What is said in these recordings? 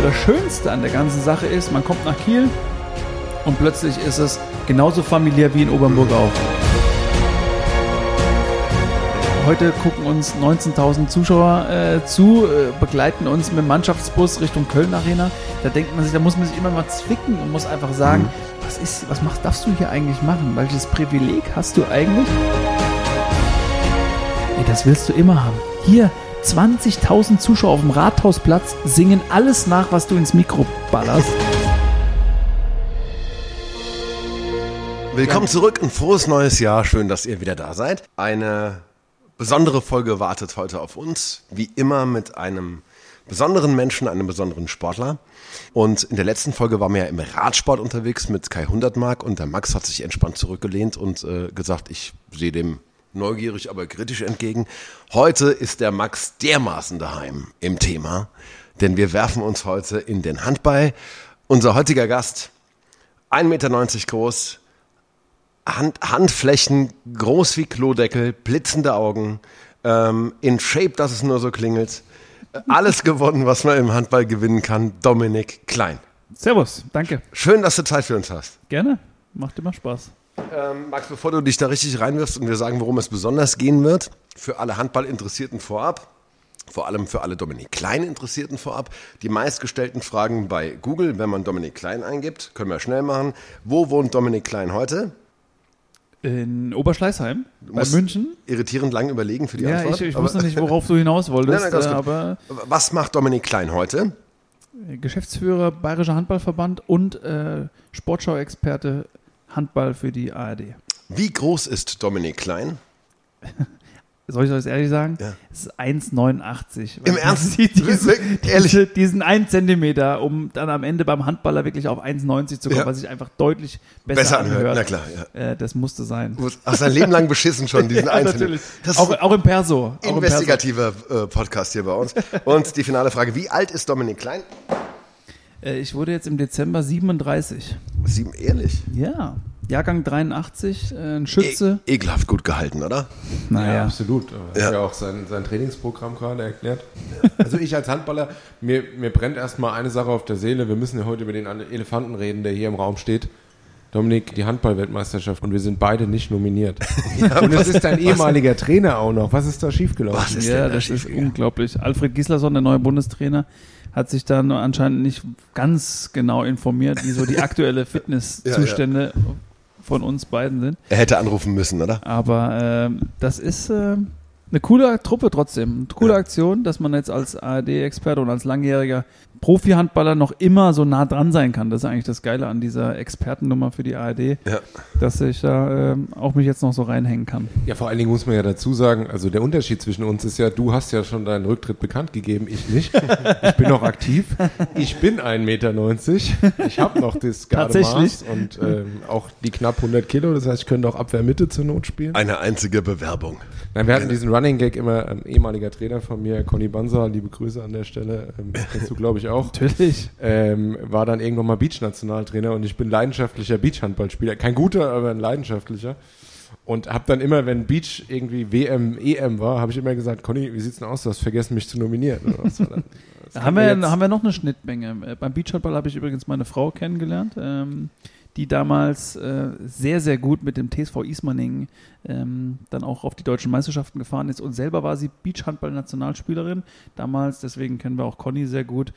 Aber das Schönste an der ganzen Sache ist, man kommt nach Kiel und plötzlich ist es genauso familiär wie in Obernburg auch. Heute gucken uns 19.000 Zuschauer äh, zu, äh, begleiten uns mit dem Mannschaftsbus Richtung Köln Arena. Da denkt man sich, da muss man sich immer mal zwicken und muss einfach sagen, was ist, was machst, darfst du hier eigentlich machen? Welches Privileg hast du eigentlich? Ey, das willst du immer haben. Hier 20.000 Zuschauer auf dem Rathausplatz singen alles nach, was du ins Mikro ballerst. Willkommen zurück, ein frohes neues Jahr. Schön, dass ihr wieder da seid. Eine besondere Folge wartet heute auf uns. Wie immer mit einem besonderen Menschen, einem besonderen Sportler. Und in der letzten Folge waren wir ja im Radsport unterwegs mit Kai Hundertmark und der Max hat sich entspannt zurückgelehnt und äh, gesagt, ich sehe dem neugierig, aber kritisch entgegen. Heute ist der Max dermaßen daheim im Thema, denn wir werfen uns heute in den Handball. Unser heutiger Gast, 1,90 Meter groß, Hand, Handflächen groß wie Klodeckel, blitzende Augen, ähm, in Shape, dass es nur so klingelt. Alles gewonnen, was man im Handball gewinnen kann. Dominik Klein. Servus, danke. Schön, dass du Zeit für uns hast. Gerne. Macht immer Spaß. Ähm, Max, bevor du dich da richtig reinwirfst und wir sagen, worum es besonders gehen wird, für alle Handballinteressierten vorab, vor allem für alle Dominik Klein Interessierten vorab, die meistgestellten Fragen bei Google, wenn man Dominik Klein eingibt, können wir schnell machen. Wo wohnt Dominik Klein heute? In Oberschleißheim, bei München. Irritierend lang überlegen für die Ja, Antwort. ich, ich wusste nicht, worauf du hinaus wolltest, Nein, nein, äh, aber Was macht Dominik Klein heute? Geschäftsführer Bayerischer Handballverband und äh, Sportschau-Experte Handball für die ARD. Wie groß ist Dominik Klein? Soll ich das ehrlich sagen? Ja. Es ist 1,89. Im Ernst? Die, diese? Ehrlich? diese, diesen 1 Zentimeter, um dann am Ende beim Handballer wirklich auf 1,90 zu kommen, Ja. was sich einfach deutlich besser, Besser anhört, anhört. na klar, ja. Äh, das musste sein. Ach, sein Leben lang beschissen schon, diesen Ja, Einzelnen. natürlich. Das Auch, ist auch im Perso. Auch ein im Perso. investigativer äh, Podcast hier bei uns. Und die finale Frage, wie alt ist Dominik Klein? Äh, ich wurde jetzt im Dezember 37. Sieben, ehrlich. Ja. Jahrgang 83, äh, ein Schütze. E ekelhaft gut gehalten, oder? Ja, naja. absolut. Er Ja. hat ja auch sein, sein Trainingsprogramm gerade erklärt. Also ich als Handballer, mir, mir brennt erstmal eine Sache auf der Seele. Wir müssen ja heute über den Elefanten reden, der hier im Raum steht. Dominik, die Handball-Weltmeisterschaft und wir sind beide nicht nominiert. und es ist dein ehemaliger Trainer auch noch. Was ist da schiefgelaufen? Was ist Ja, denn da das ist unglaublich. Alfred Gislason, der neue Bundestrainer, hat sich dann anscheinend nicht ganz genau informiert, wie so die aktuelle Fitnesszustände von uns beiden sind. Er hätte anrufen müssen, oder? Aber ähm, das ist äh, eine coole Truppe trotzdem. Eine coole Ja. Aktion, dass man jetzt als ARD-Experte und als langjähriger Profi-Handballer noch immer so nah dran sein kann. Das ist eigentlich das Geile an dieser Expertennummer für die ARD, Ja. dass ich da ähm, auch mich jetzt noch so reinhängen kann. Ja, vor allen Dingen muss man ja dazu sagen, also der Unterschied zwischen uns ist ja, du hast ja schon deinen Rücktritt bekannt gegeben, ich nicht. Ich bin noch aktiv. Ich bin 1,90 Meter. Ich habe noch das. Gardemaß und ähm, auch die knapp 100 Kilo. Das heißt, ich könnte auch Abwehrmitte zur Not spielen. Eine einzige Bewerbung. Nein, wir hatten diesen Running Gag immer, ein ehemaliger Trainer von mir, Conny Bansa, liebe Grüße an der Stelle, ähm, kennst du glaube ich auch, Natürlich. ähm, war dann irgendwann mal Beach-Nationaltrainer und ich bin leidenschaftlicher Beach-Handballspieler. Kein guter, aber ein leidenschaftlicher. Und habe dann immer, wenn Beach irgendwie WM, EM war, habe ich immer gesagt, Conny, wie sieht's denn aus? Du hast vergessen, mich zu nominieren. Haben wir, jetzt- haben wir noch eine Schnittmenge. Äh, Beim Beachhandball habe ich übrigens meine Frau kennengelernt, ähm, die damals äh, sehr, sehr gut mit dem TSV Ismaning ähm, dann auch auf die deutschen Meisterschaften gefahren ist und selber war sie Beachhandball-Nationalspielerin damals, deswegen kennen wir auch Conny sehr gut.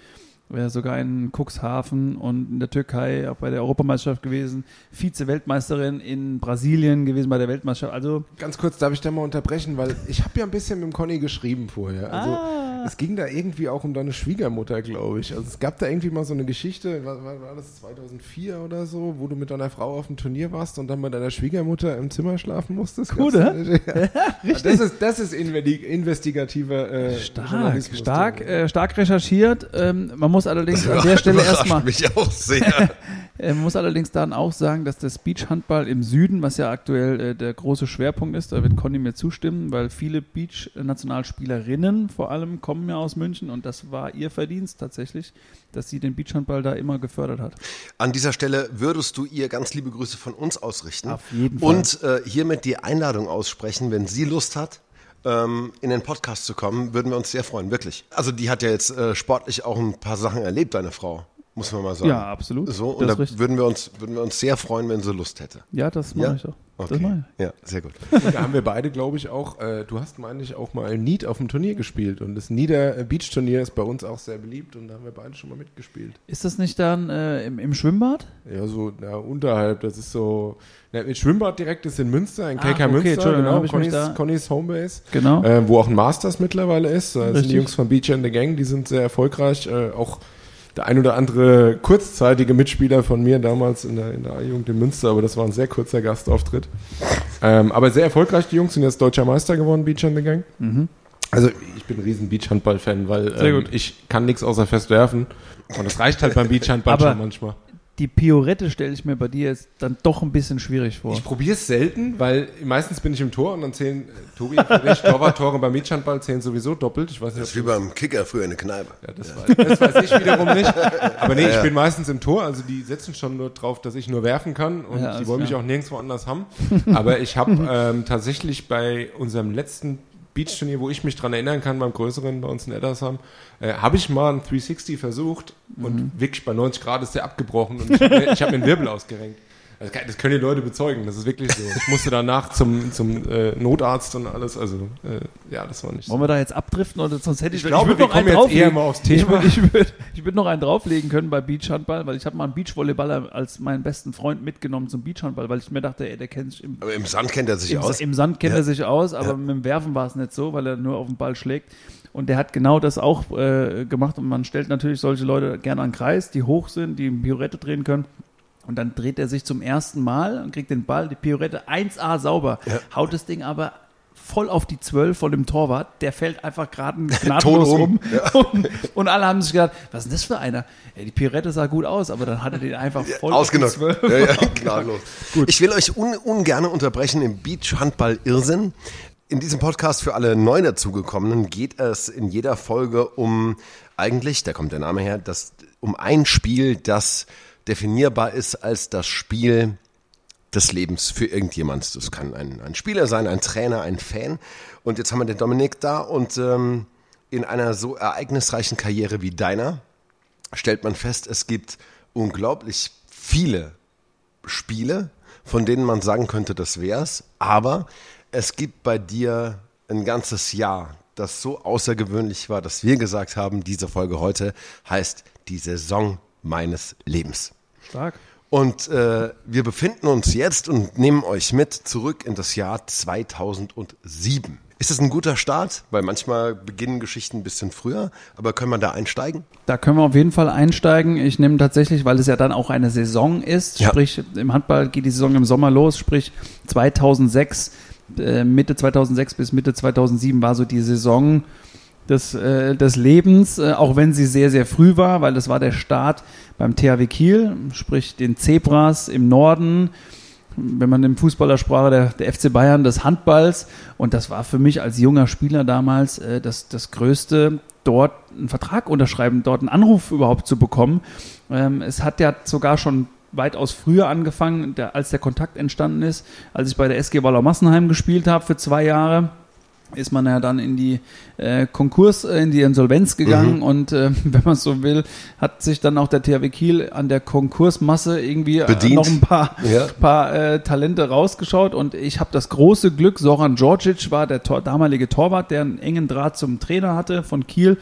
Wäre sogar in Cuxhaven und in der Türkei auch bei der Europameisterschaft gewesen, Vize-Weltmeisterin in Brasilien gewesen bei der Weltmeisterschaft. Also Ganz kurz, darf ich da mal unterbrechen, weil ich habe ja ein bisschen mit dem Conny geschrieben vorher. Also Ah. es ging da irgendwie auch um deine Schwiegermutter, glaube ich. Also es gab da irgendwie mal so eine Geschichte, war, war, das 2004 oder so, wo du mit deiner Frau auf dem Turnier warst und dann bei deiner Schwiegermutter im Zimmer schlafen musstest. Cool, ne? Ja. Das ist, das ist investi- investigativer äh, Stark, Journalismus. stark, äh, stark recherchiert. Ähm, man muss allerdings an der Stelle erstmal, mich auch sehr. äh, man muss allerdings dann auch sagen, dass das Beachhandball im Süden, was ja aktuell äh, der große Schwerpunkt ist, da wird Conny mir zustimmen, weil viele Beach-Nationalspielerinnen vor allem kommen ja aus München und das war ihr Verdienst tatsächlich, dass sie den Beachhandball da immer gefördert hat. An dieser Stelle würdest du ihr ganz liebe Grüße von uns ausrichten. Auf jeden Fall. Und äh, hiermit die Einladung aussprechen, wenn sie Lust hat, ähm, in den Podcast zu kommen, würden wir uns sehr freuen, wirklich. Also die hat ja jetzt äh, sportlich auch ein paar Sachen erlebt, deine Frau, muss man mal sagen. Ja, absolut. So, und Das da richtig. würden wir, uns, würden wir uns sehr freuen, wenn sie Lust hätte. Ja, das mache Ja? ich auch. Das Okay. mache ich. Ja, sehr gut. Und da haben wir beide, glaube ich, auch, äh, du hast, meine ich, auch mal Need auf dem Turnier gespielt. Und das Nieder Beach Turnier ist bei uns auch sehr beliebt und da haben wir beide schon mal mitgespielt. Ist das nicht dann äh, im, im Schwimmbad? Ja, so na, unterhalb, das ist so. Na, mit Schwimmbad direkt ist in Münster, in Ah, KK okay, Münster, genau, Connys, Homebase. Genau. Äh, wo auch ein Masters mittlerweile ist. Da sind die Jungs von Beach and the Gang, die sind sehr erfolgreich. Äh, auch der ein oder andere kurzzeitige Mitspieler von mir damals in der, in der A-Jugend in Münster, aber das war ein sehr kurzer Gastauftritt. Ähm, aber sehr erfolgreich, die Jungs sind jetzt deutscher Meister geworden, Beach and the Gang. Mhm. Also ich bin ein riesen Beachhandball-Fan, weil ähm, ich kann nichts außer fest werfen. Und das reicht halt beim Beachhandball schon manchmal. Die Piorette stelle ich mir bei dir jetzt dann doch ein bisschen schwierig vor. Ich probiere es selten, weil meistens bin ich im Tor und dann zählen äh, Tobi, Friedrich, Torwart-Tore beim Beachhandball zählen sowieso doppelt. Ich weiß nicht, Das ist wie beim Kicker früher in der Kneipe. Ja, das, weiß, das weiß ich wiederum nicht. Aber nee, ich bin meistens im Tor, also die setzen schon nur drauf, dass ich nur werfen kann und Ja, die wollen mich auch nirgendwo anders haben. Aber ich habe ähm, tatsächlich bei unserem letzten Beachturnier, wo ich mich dran erinnern kann, beim größeren bei uns in Eddersheim, äh, habe ich mal ein 360 versucht und Mhm. wirklich bei 90 Grad ist der abgebrochen und ich habe mir, hab mir einen Wirbel ausgerenkt. Das, kann, das können die Leute bezeugen, das ist wirklich so. Ich musste danach zum, zum äh, Notarzt und alles, also äh, ja, das war nicht so. Wollen wir da jetzt abdriften oder sonst hätte ich, Ich glaube, würd wir noch einen kommen jetzt eher drauflegen. mal aufs Ich Thema. würde ich würd, ich würd noch einen drauflegen können bei Beachhandball, weil ich habe mal einen Beachvolleyballer als meinen besten Freund mitgenommen zum Beachhandball, weil ich mir dachte, ey, der kennt sich im, Aber im Sand kennt er sich im, aus. im Sand kennt Ja. er sich aus, aber Ja. mit dem Werfen war es nicht so, weil er nur auf den Ball schlägt. Und der hat genau das auch äh, gemacht und man stellt natürlich solche Leute gerne an den Kreis, die hoch sind, die eine Piorette drehen können. Und dann dreht er sich zum ersten Mal und kriegt den Ball, die Piorette 1A sauber, Ja. haut das Ding aber voll auf die 12 von dem Torwart. Der fällt einfach gerade Tot gnadlos um. um. Und, und alle haben sich gedacht, was ist denn das für einer? Ja, die Piorette sah gut aus, aber dann hat er den einfach voll Ausgenockt. auf die 12. Ja, ja, gnadenlos. Ich will euch un ungern unterbrechen im Beach-Handball-Irrsinn. In diesem Podcast für alle neu dazugekommenen geht es in jeder Folge um eigentlich, da kommt der Name her, das, um ein Spiel, das definierbar ist als das Spiel des Lebens für irgendjemand. Das kann ein, ein Spieler sein, ein Trainer, ein Fan. Und jetzt haben wir den Dominik da und ähm, in einer so ereignisreichen Karriere wie deiner stellt man fest, es gibt unglaublich viele Spiele, von denen man sagen könnte, das wär's. Aber es gibt bei dir ein ganzes Jahr, das so außergewöhnlich war, dass wir gesagt haben, diese Folge heute heißt die Saison meines Lebens. Stark. Und äh, wir befinden uns jetzt und nehmen euch mit zurück in das Jahr 2007. Ist es ein guter Start? Weil manchmal beginnen Geschichten ein bisschen früher, aber können wir da einsteigen? Da können wir auf jeden Fall einsteigen. Ich nehme tatsächlich, weil es ja dann auch eine Saison ist, Ja. sprich im Handball geht die Saison im Sommer los, sprich 2006, äh, Mitte 2006 bis Mitte 2007 war so die Saison des, äh, des Lebens, äh, auch wenn sie sehr, sehr früh war, weil das war der Start beim THW Kiel, sprich den Zebras im Norden, wenn man im Fußballersprache der, der FC Bayern des Handballs. Und das war für mich als junger Spieler damals äh, das, das Größte, dort einen Vertrag unterschreiben, dort einen Anruf überhaupt zu bekommen. Ähm, es hat ja sogar schon weitaus früher angefangen, der, als der Kontakt entstanden ist, als ich bei der SG Wallau Massenheim gespielt habe für zwei Jahre ist man ja dann in die äh, Konkurs, äh, in die Insolvenz gegangen und äh, wenn man so will, hat sich dann auch der THW Kiel an der Konkursmasse irgendwie äh, Bedient. noch ein paar, Ja. paar äh, Talente rausgeschaut und ich habe das große Glück, Soran Djordjic war der Tor, damalige Torwart, der einen engen Draht zum Trainer hatte von Kiel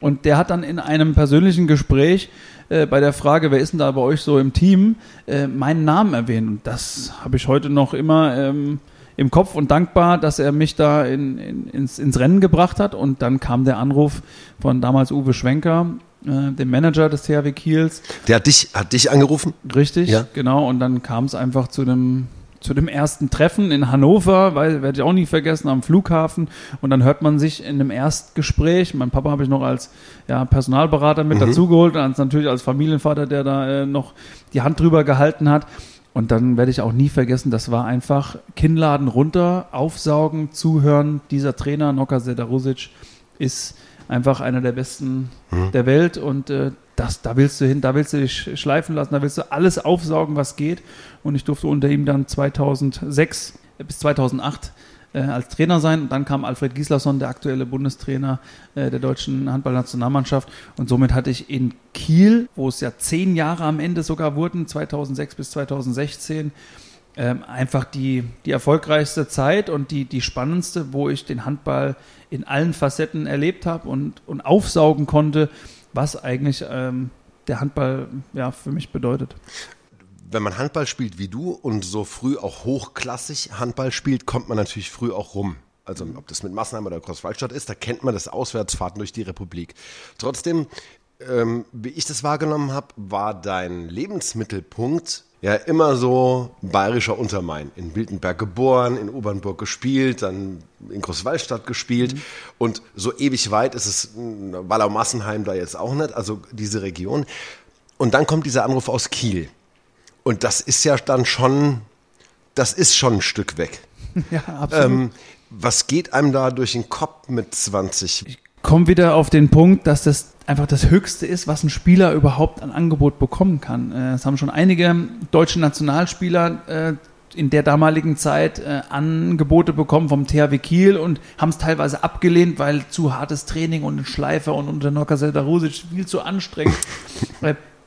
und der hat dann in einem persönlichen Gespräch äh, bei der Frage, wer ist denn da bei euch so im Team, äh, meinen Namen erwähnt und das habe ich heute noch immer ähm, im Kopf und dankbar, dass er mich da in, in, ins, ins Rennen gebracht hat. Und dann kam der Anruf von damals Uwe Schwenker, äh, dem Manager des THW Kiels. Der hat dich, hat dich angerufen? Richtig, Ja. genau. Und dann kam es einfach zu dem, zu dem ersten Treffen in Hannover, weil werde ich auch nie vergessen, am Flughafen. Und dann hört man sich in dem Erstgespräch, mein Papa habe ich noch als ja, Personalberater mit dazugeholt, und als, natürlich als Familienvater, der da äh, noch die Hand drüber gehalten hat. Und dann werde ich auch nie vergessen, das war einfach Kinnladen runter, aufsaugen, zuhören. Dieser Trainer, Noka Sedarusic, ist einfach einer der besten der Welt und äh, das, da willst du hin, da willst du dich schleifen lassen, da willst du alles aufsaugen, was geht. Und ich durfte unter ihm dann 2006 bis 2008 äh, als Trainer sein. Und dann kam Alfred Gislason, der aktuelle Bundestrainer äh, der deutschen Handballnationalmannschaft. Und somit hatte ich in Kiel, wo es ja zehn Jahre am Ende sogar wurden, 2006 bis 2016, ähm, einfach die, die erfolgreichste Zeit und die, die spannendste, wo ich den Handball in allen Facetten erlebt habe und, und aufsaugen konnte, was eigentlich ähm, der Handball ja, für mich bedeutet. Wenn man Handball spielt wie du und so früh auch hochklassig Handball spielt, kommt man natürlich früh auch rum. Also ob das mit Massenheim oder Großwaldstadt ist, da kennt man das Auswärtsfahrten durch die Republik. Trotzdem, ähm, wie ich das wahrgenommen habe, war dein Lebensmittelpunkt ja immer so bayerischer Untermain. In Wildenberg geboren, in Obernburg gespielt, dann in Großwallstadt gespielt. Mhm. Und so ewig weit ist es Wallau-Massenheim da jetzt auch nicht, also diese Region. Und dann kommt dieser Anruf aus Kiel. Und das ist ja dann schon, das ist schon ein Stück weg. Ja, absolut. Ähm, was geht einem da durch den Kopf mit 20? Ich komme wieder auf den Punkt, dass das einfach das Höchste ist, was ein Spieler überhaupt an Angebot bekommen kann. Äh, es haben schon einige deutsche Nationalspieler äh, in der damaligen Zeit äh, Angebote bekommen vom THW Kiel und haben es teilweise abgelehnt, weil zu hartes Training und ein Schleifer und unter Noka Seldarusic viel zu anstrengend.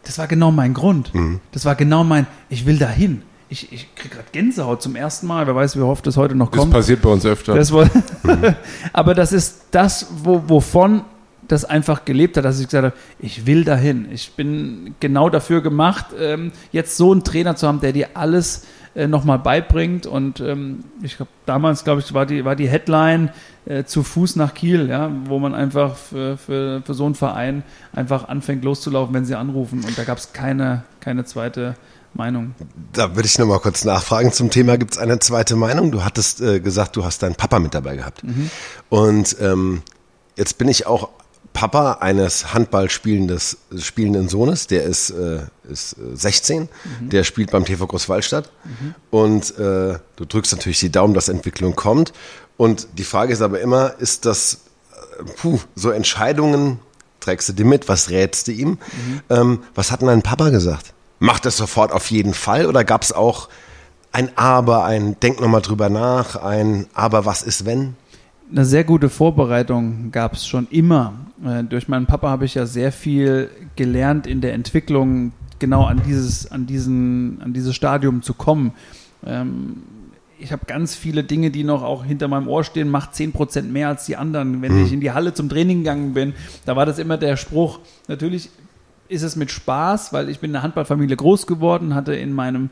das war genau mein Grund. Mhm. Das war genau mein, ich will dahin. Ich, ich kriege gerade Gänsehaut zum ersten Mal. Wer weiß, wie oft das heute noch kommt. Das passiert bei uns öfter. Das war, mhm. Aber das ist das, wo, wovon das einfach gelebt hat, dass ich gesagt habe, ich will dahin. Ich bin genau dafür gemacht, ähm, jetzt so einen Trainer zu haben, der dir alles äh, nochmal beibringt. Und ähm, ich glaube, damals, glaube ich, war die, war die Headline äh, zu Fuß nach Kiel, ja, wo man einfach für, für, für so einen Verein einfach anfängt loszulaufen, wenn sie anrufen. Und da gab es keine, keine zweite Meinung. Da würde ich nochmal kurz nachfragen zum Thema. Gibt es eine zweite Meinung? Du hattest äh, gesagt, du hast deinen Papa mit dabei gehabt. Mhm. Und ähm, jetzt bin ich auch Papa eines Handball spielenden Sohnes, der ist, äh, ist 16, äh, mhm. der spielt beim TV Großwallstadt. Mhm. Und äh, du drückst natürlich die Daumen, dass Entwicklung kommt. Und die Frage ist aber immer, ist das, äh, puh, so Entscheidungen, trägst du die mit, was rätst du ihm? Mhm. Ähm, was hat denn dein Papa gesagt? Macht das sofort auf jeden Fall oder gab es auch ein Aber, ein Denk nochmal drüber nach, ein Aber, was ist wenn? Eine sehr gute Vorbereitung gab es schon immer. Äh, durch meinen Papa habe ich ja sehr viel gelernt in der Entwicklung, genau an dieses, an diesen, an dieses Stadium zu kommen. Ähm, ich habe ganz viele Dinge, die noch auch hinter meinem Ohr stehen, macht 10% mehr als die anderen. Wenn mhm. ich in die Halle zum Training gegangen bin, da war das immer der Spruch, natürlich ist es mit Spaß, weil ich bin in einer Handballfamilie groß geworden, hatte in meinem in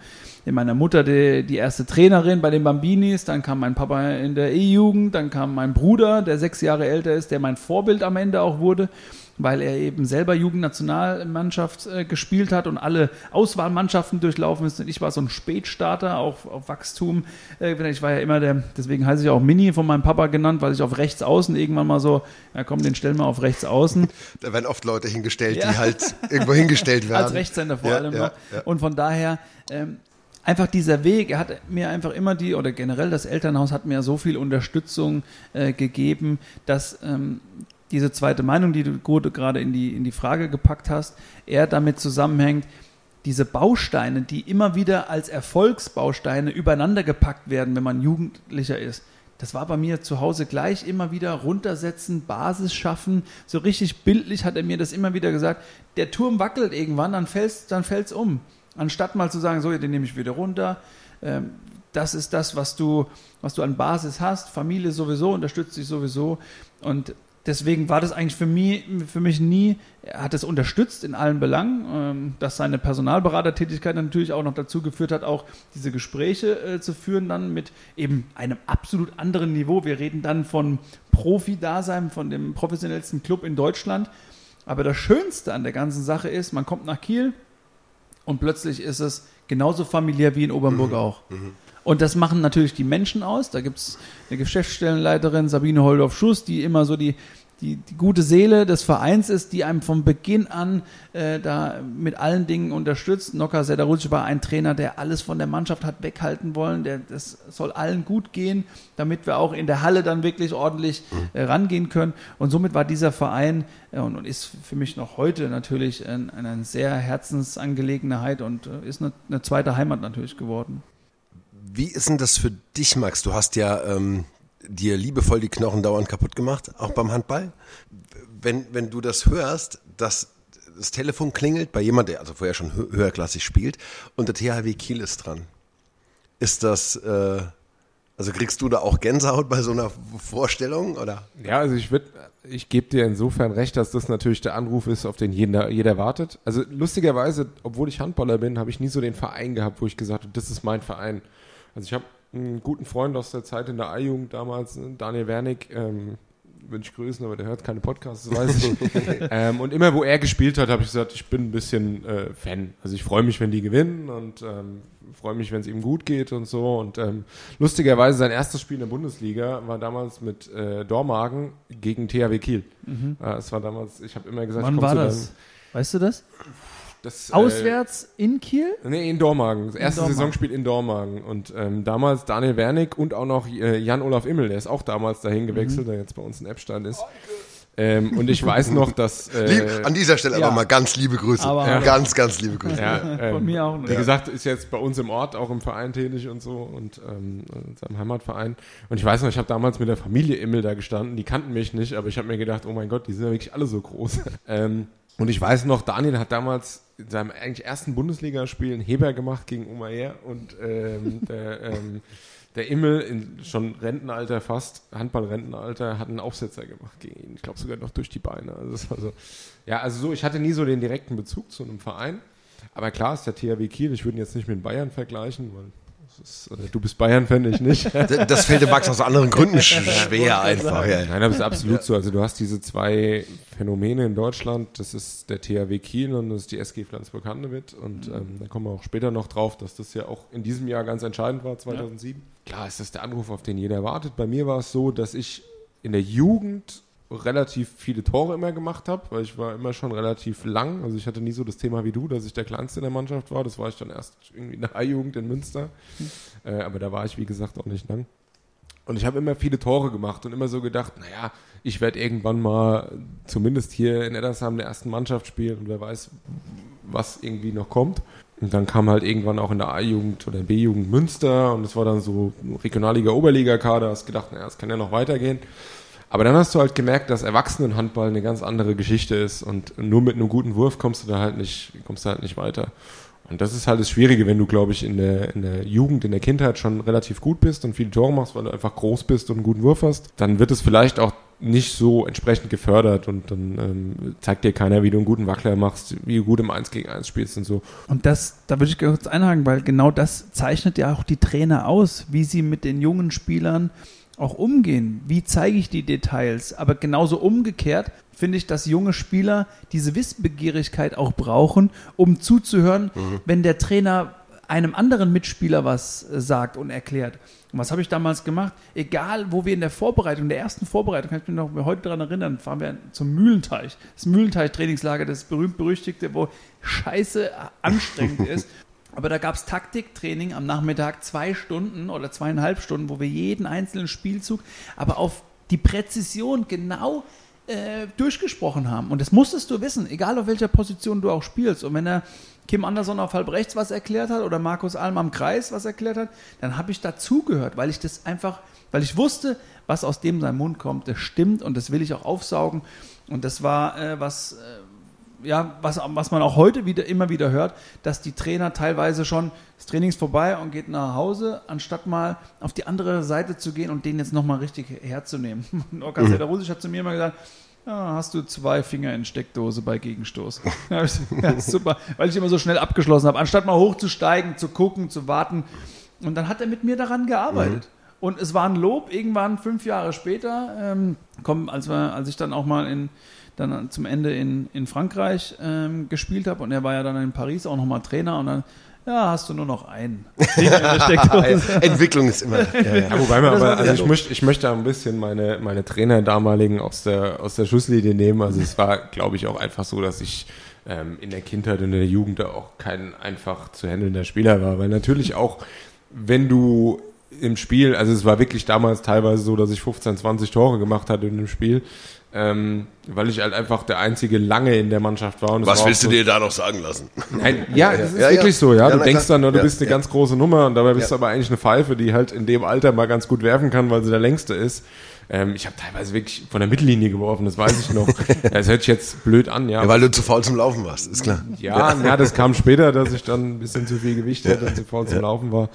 meiner Mutter die, die erste Trainerin bei den Bambinis, dann kam mein Papa in der E-Jugend, dann kam mein Bruder, der sechs Jahre älter ist, der mein Vorbild am Ende auch wurde weil er eben selber Jugendnationalmannschaft äh, gespielt hat und alle Auswahlmannschaften durchlaufen ist. Und ich war so ein Spätstarter auf, auf Wachstum. Äh, ich war ja immer der, deswegen heiße ich auch Mini von meinem Papa genannt, weil ich auf rechts außen irgendwann mal so, ja komm, den stellen wir auf rechts außen. Da werden oft Leute hingestellt, ja. die halt irgendwo hingestellt werden. Als Rechtshänder vor ja, allem ja, noch. Und von daher, ähm, einfach dieser Weg, er hat mir einfach immer die, oder generell das Elternhaus hat mir so viel Unterstützung äh, gegeben, dass ähm, diese zweite Meinung, die du gerade in die, in die Frage gepackt hast, eher damit zusammenhängt, diese Bausteine, die immer wieder als Erfolgsbausteine übereinander gepackt werden, wenn man Jugendlicher ist. Das war bei mir zu Hause gleich immer wieder runtersetzen, Basis schaffen. So richtig bildlich hat er mir das immer wieder gesagt. Der Turm wackelt irgendwann, dann fällt's, dann fällt's um. Anstatt mal zu sagen, so, den nehme ich wieder runter. Ähm, das ist das, was du, was du an Basis hast. Familie sowieso, unterstützt dich sowieso. Und deswegen war das eigentlich für mich, für mich nie, er hat es unterstützt in allen Belangen, ähm, dass seine Personalberatertätigkeit natürlich auch noch dazu geführt hat, auch diese Gespräche äh, zu führen, dann mit eben einem absolut anderen Niveau. Wir reden dann von Profi-Dasein, von dem professionellsten Club in Deutschland. Aber das Schönste an der ganzen Sache ist, man kommt nach Kiel und plötzlich ist es genauso familiär wie in Obernburg mhm. auch. Mhm. Und das machen natürlich die Menschen aus. Da gibt es eine Geschäftsstellenleiterin, Sabine Holdorf-Schuss, die immer so die, die, die, gute Seele des Vereins ist, die einem von Beginn an äh, da mit allen Dingen unterstützt. Noka Sedarucic war ein Trainer, der alles von der Mannschaft hat weghalten wollen. Der, das soll allen gut gehen, damit wir auch in der Halle dann wirklich ordentlich äh, rangehen können. Und somit war dieser Verein äh, und, und, ist für mich noch heute natürlich ein, eine sehr Herzensangelegenheit und äh, ist eine, eine zweite Heimat natürlich geworden. Wie ist denn das für dich, Max? Du hast ja ähm, dir liebevoll die Knochen dauernd kaputt gemacht, auch beim Handball. Wenn, wenn du das hörst, dass das Telefon klingelt bei jemand, der also vorher schon hö höherklassig spielt und der THW Kiel ist dran. Ist das, äh, also kriegst du da auch Gänsehaut bei so einer Vorstellung oder? Ja, also ich würde, ich gebe dir insofern recht, dass das natürlich der Anruf ist, auf den jeder, jeder wartet. Also lustigerweise, obwohl ich Handballer bin, habe ich nie so den Verein gehabt, wo ich gesagt habe, das ist mein Verein. Also ich habe einen guten Freund aus der Zeit in der A-Jugend damals, Daniel Wernig, ähm, ich grüßen, aber der hört keine Podcasts, das weiß ich. ähm, und immer, wo er gespielt hat, habe ich gesagt, ich bin ein bisschen äh, Fan. Also ich freue mich, wenn die gewinnen und ähm, freue mich, wenn es ihm gut geht und so. Und ähm, lustigerweise sein erstes Spiel in der Bundesliga war damals mit äh, Dormagen gegen THW Kiel. Mhm. Äh, es war damals, ich habe immer gesagt, Wann war das? Weißt du das? Das, äh, Auswärts äh, in Kiel? Nee, in Dormagen. Das erste Dormagen. Saisonspiel in Dormagen. Und ähm, damals Daniel Wernig und auch noch äh, Jan-Olaf Immel, der ist auch damals dahin gewechselt, mhm. der jetzt bei uns in Eppstein ist. Ähm, und ich weiß noch, dass. Äh, An dieser Stelle ja. aber mal ganz liebe Grüße. Aber, ja. Ganz, ganz liebe Grüße. Ja, ähm, Von mir auch. Wie gesagt, ist jetzt bei uns im Ort auch im Verein tätig und so und ähm, in seinem Heimatverein. Und ich weiß noch, ich habe damals mit der Familie Immel da gestanden. Die kannten mich nicht, aber ich habe mir gedacht, oh mein Gott, die sind ja wirklich alle so groß. ähm, und ich weiß noch, Daniel hat damals in seinem eigentlich ersten Bundesligaspiel einen Heber gemacht gegen Umair und ähm, der, ähm, der Immel in schon Rentenalter fast, Handballrentenalter, hat einen Aufsetzer gemacht gegen ihn. Ich glaube sogar noch durch die Beine. Also das war so, ja, also so, ich hatte nie so den direkten Bezug zu einem Verein. Aber klar ist der THW Kiel, ich würde ihn jetzt nicht mit Bayern vergleichen, weil ist, äh, du bist Bayern-Fan, ich nicht. Das fällt dem Max aus anderen Gründen schwer einfach. Ja. Nein, das ist absolut so. Also du hast diese zwei Phänomene in Deutschland. Das ist der THW Kiel und das ist die SG Flensburg-Handewitt. Und ähm, da kommen wir auch später noch drauf, dass das ja auch in diesem Jahr ganz entscheidend war, 2007. Ja. Klar ist das der Anruf, auf den jeder wartet. Bei mir war es so, dass ich in der Jugend relativ viele Tore immer gemacht habe, weil ich war immer schon relativ lang. Also ich hatte nie so das Thema wie du, dass ich der Kleinste in der Mannschaft war. Das war ich dann erst irgendwie in der A-Jugend in Münster. Mhm. Äh, aber da war ich, wie gesagt, auch nicht lang. Und ich habe immer viele Tore gemacht und immer so gedacht, naja, ich werde irgendwann mal zumindest hier in Eddersheim in der ersten Mannschaft spielen und wer weiß, was irgendwie noch kommt. Und dann kam halt irgendwann auch in der A-Jugend oder B-Jugend Münster und es war dann so Regionalliga-Oberliga-Kader. Hast gedacht, naja, es kann ja noch weitergehen. Aber dann hast du halt gemerkt, dass Erwachsenenhandball eine ganz andere Geschichte ist und nur mit einem guten Wurf kommst du da halt nicht, kommst du halt nicht weiter. Und das ist halt das Schwierige, wenn du, glaube ich, in der, in der Jugend, in der Kindheit schon relativ gut bist und viele Tore machst, weil du einfach groß bist und einen guten Wurf hast, dann wird es vielleicht auch nicht so entsprechend gefördert und dann ähm, zeigt dir keiner, wie du einen guten Wackler machst, wie du gut im 1 gegen 1 spielst und so. Und das, da würde ich kurz einhaken, weil genau das zeichnet ja auch die Trainer aus, wie sie mit den jungen Spielern auch umgehen. Wie zeige ich die Details? Aber genauso umgekehrt finde ich, dass junge Spieler diese Wissbegierigkeit auch brauchen, um zuzuhören, mhm. wenn der Trainer einem anderen Mitspieler was äh, sagt und erklärt. Und was habe ich damals gemacht? Egal, wo wir in der Vorbereitung, der ersten Vorbereitung, kann ich mich noch heute daran erinnern, fahren wir zum Mühlenteich. Das Mühlenteich-Trainingslager, das berühmt-berüchtigte, wo scheiße anstrengend ist. Aber da gab es Taktiktraining am Nachmittag zwei Stunden oder zweieinhalb Stunden, wo wir jeden einzelnen Spielzug, aber auf die Präzision genau äh, durchgesprochen haben. Und das musstest du wissen, egal auf welcher Position du auch spielst. Und wenn er Kim Anderson auf halb rechts was erklärt hat oder Markus Alm am Kreis was erklärt hat, dann habe ich dazugehört, weil ich das einfach, weil ich wusste, was aus dem sein Mund kommt, das stimmt und das will ich auch aufsaugen. Und das war äh, was, äh, ja, was, was man auch heute wieder immer wieder hört, dass die Trainer teilweise schon das Training ist vorbei und geht nach Hause, anstatt mal auf die andere Seite zu gehen und den jetzt nochmal richtig herzunehmen. Orkan mhm. Rusisch hat zu mir immer gesagt, ja, hast du zwei Finger in Steckdose bei Gegenstoß. ja, super, weil ich immer so schnell abgeschlossen habe. Anstatt mal hochzusteigen, zu gucken, zu warten. Und dann hat er mit mir daran gearbeitet. Mhm. Und es war ein Lob, irgendwann fünf Jahre später, ähm, komm, als, wir, als ich dann auch mal in, dann zum Ende in, in Frankreich ähm, gespielt habe und er war ja dann in Paris auch nochmal Trainer und dann ja, hast du nur noch einen. Entwicklung ist immer. Ja, ja. wobei man aber, also ich, möchte, ich möchte ein bisschen meine, meine Trainer damaligen aus der, aus der Schusslinie nehmen. Also es war, glaube ich, auch einfach so, dass ich ähm, in der Kindheit und in der Jugend auch kein einfach zu handelnder Spieler war. Weil natürlich auch, wenn du im Spiel, also es war wirklich damals teilweise so, dass ich 15, 20 Tore gemacht hatte in dem Spiel, ähm, weil ich halt einfach der einzige lange in der Mannschaft war. Und Was war willst so, du dir da noch sagen lassen? Nein, ja, es ist Ja, ja. wirklich so, ja. Ja, du na denkst klar. dann, du Ja, bist eine ja. ganz große Nummer und dabei bist Ja. du aber eigentlich eine Pfeife, die halt in dem Alter mal ganz gut werfen kann, weil sie der längste ist. Ähm, ich habe teilweise wirklich von der Mittellinie geworfen, das weiß ich noch. Das hört sich jetzt blöd an, ja. Ja, weil du zu faul zum Laufen warst, ist klar. Ja, ja, das kam später, dass ich dann ein bisschen zu viel Gewicht hatte und zu faul zum Laufen war.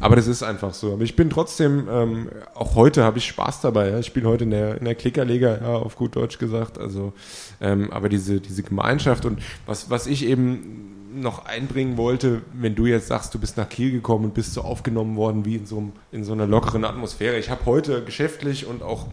Aber das ist einfach so. Aber ich bin trotzdem, ähm, auch heute habe ich Spaß dabei. Ja. Ich spiele heute in der, in der Klickerliga, ja, auf gut Deutsch gesagt. Also, ähm, aber diese, diese Gemeinschaft und was, was ich eben noch einbringen wollte, wenn du jetzt sagst, du bist nach Kiel gekommen und bist so aufgenommen worden wie in so, einem, in so einer lockeren Atmosphäre. Ich habe heute geschäftlich und auch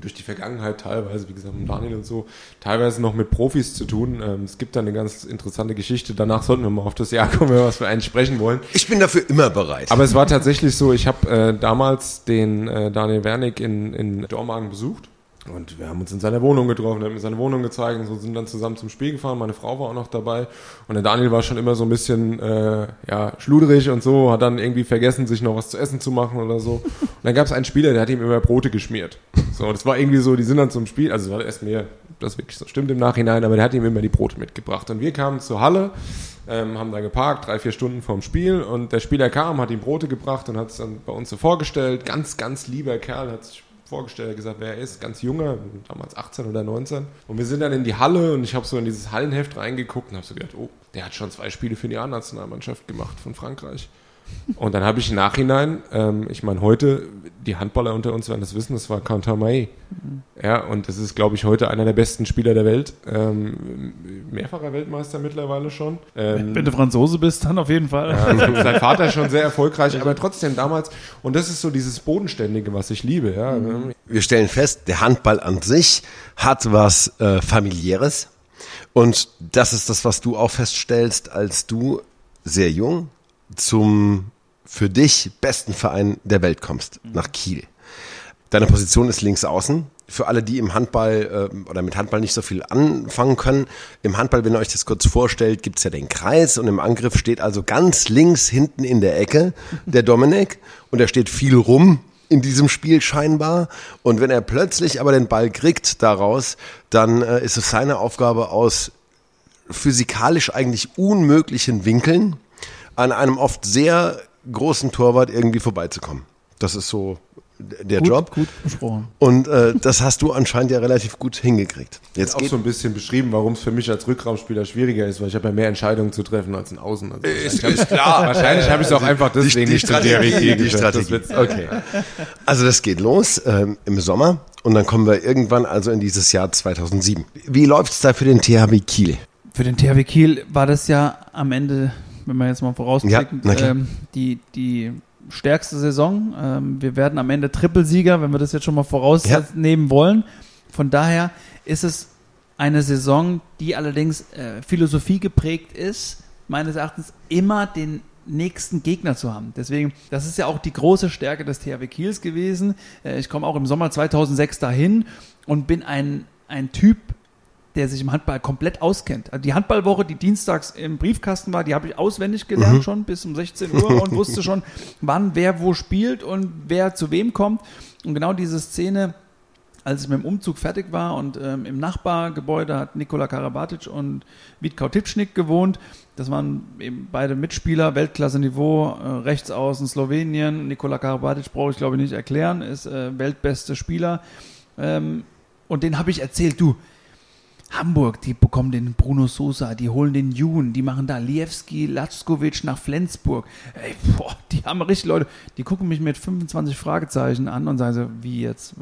durch die Vergangenheit teilweise, wie gesagt, mit Daniel und so, teilweise noch mit Profis zu tun. Ähm, es gibt da eine ganz interessante Geschichte. Danach sollten wir mal auf das Jahr kommen, wenn wir was für einen sprechen wollen. Ich bin dafür immer bereit. Aber es war tatsächlich so, ich habe äh, damals den äh, Daniel Wernick in, in Dormagen besucht. Und wir haben uns in seiner Wohnung getroffen, er hat mir seine Wohnung gezeigt und so sind dann zusammen zum Spiel gefahren. Meine Frau war auch noch dabei. Und der Daniel war schon immer so ein bisschen äh, ja, schluderig und so, hat dann irgendwie vergessen, sich noch was zu essen zu machen oder so. Und dann gab es einen Spieler, der hat ihm immer Brote geschmiert. So, das war irgendwie so, die sind dann zum Spiel, also es war erst mir, das wirklich so stimmt im Nachhinein, aber der hat ihm immer die Brote mitgebracht. Und wir kamen zur Halle, ähm, haben da geparkt, drei, vier Stunden vorm Spiel und der Spieler kam, hat ihm Brote gebracht und hat es dann bei uns so vorgestellt. Ganz, ganz lieber Kerl, hat sich vorgestellt, gesagt, wer er ist, ganz junger, damals 18 oder 19. Und wir sind dann in die Halle und ich habe so in dieses Hallenheft reingeguckt und habe so gedacht, oh, der hat schon zwei Spiele für die A-Nationalmannschaft gemacht von Frankreich. Und dann habe ich im Nachhinein, ähm, ich meine, heute, die Handballer unter uns werden das wissen, das war Quentin May. Ja, und das ist, glaube ich, heute einer der besten Spieler der Welt. Ähm, mehrfacher Weltmeister mittlerweile schon. Ähm, Wenn du Franzose bist, dann auf jeden Fall. ja, sein Vater ist schon sehr erfolgreich, aber trotzdem damals, und das ist so dieses Bodenständige, was ich liebe, ja. Wir stellen fest, der Handball an sich hat was äh, familiäres. Und das ist das, was du auch feststellst, als du sehr jung zum für dich besten Verein der Welt kommst, nach Kiel. Deine Position ist links außen. Für alle, die im Handball äh, oder mit Handball nicht so viel anfangen können, im Handball, wenn ihr euch das kurz vorstellt, gibt's ja den Kreis und im Angriff steht also ganz links hinten in der Ecke der Dominik und er steht viel rum in diesem Spiel scheinbar. Und wenn er plötzlich aber den Ball kriegt daraus, dann äh, ist es seine Aufgabe aus physikalisch eigentlich unmöglichen Winkeln an einem oft sehr großen Torwart irgendwie vorbeizukommen. Das ist so der gut, Job. Gut besprochen. Und äh, das hast du anscheinend ja relativ gut hingekriegt. Jetzt auch geht so ein bisschen beschrieben, warum es für mich als Rückraumspieler schwieriger ist, weil ich habe ja mehr Entscheidungen zu treffen als ein Außen. Also ist, ist klar. wahrscheinlich habe ich es auch einfach deswegen die nicht zum Strategie, die. Das Strategie. Okay. Also das geht los ähm, im Sommer und dann kommen wir irgendwann also in dieses Jahr 2007. Wie läuft's da für den THW Kiel? Für den THW Kiel war das ja am Ende, wenn man jetzt mal vorausblicken, Ja, ähm, die, die stärkste Saison. Ähm, wir werden am Ende Trippelsieger, wenn wir das jetzt schon mal vorausnehmen wollen. Von daher ist es eine Saison, die allerdings äh, Philosophie geprägt ist, meines Erachtens immer den nächsten Gegner zu haben. Deswegen, das ist ja auch die große Stärke des THW Kiels gewesen. Äh, ich komme auch im Sommer 2006 dahin und bin ein, ein Typ, der sich im Handball komplett auskennt. Also die Handballwoche, die dienstags im Briefkasten war, die habe ich auswendig gelernt schon bis um 16 Uhr und wusste schon, wann wer wo spielt und wer zu wem kommt. Und genau diese Szene, als ich mit dem Umzug fertig war und ähm, im Nachbargebäude hat Nikola Karabatic und Vitkau Tipschnik gewohnt. Das waren eben beide Mitspieler, Weltklasse-Niveau, äh, rechts außen Slowenien. Nikola Karabatic brauche ich glaube ich nicht erklären, ist äh, weltbeste Spieler. Ähm, und den habe ich erzählt, du, Hamburg, die bekommen den Bruno Sosa, die holen den Jun, die machen da Liewski, Latskovic nach Flensburg. Ey, boah, die haben richtig Leute, die gucken mich mit 25 Fragezeichen an und sagen so, wie jetzt?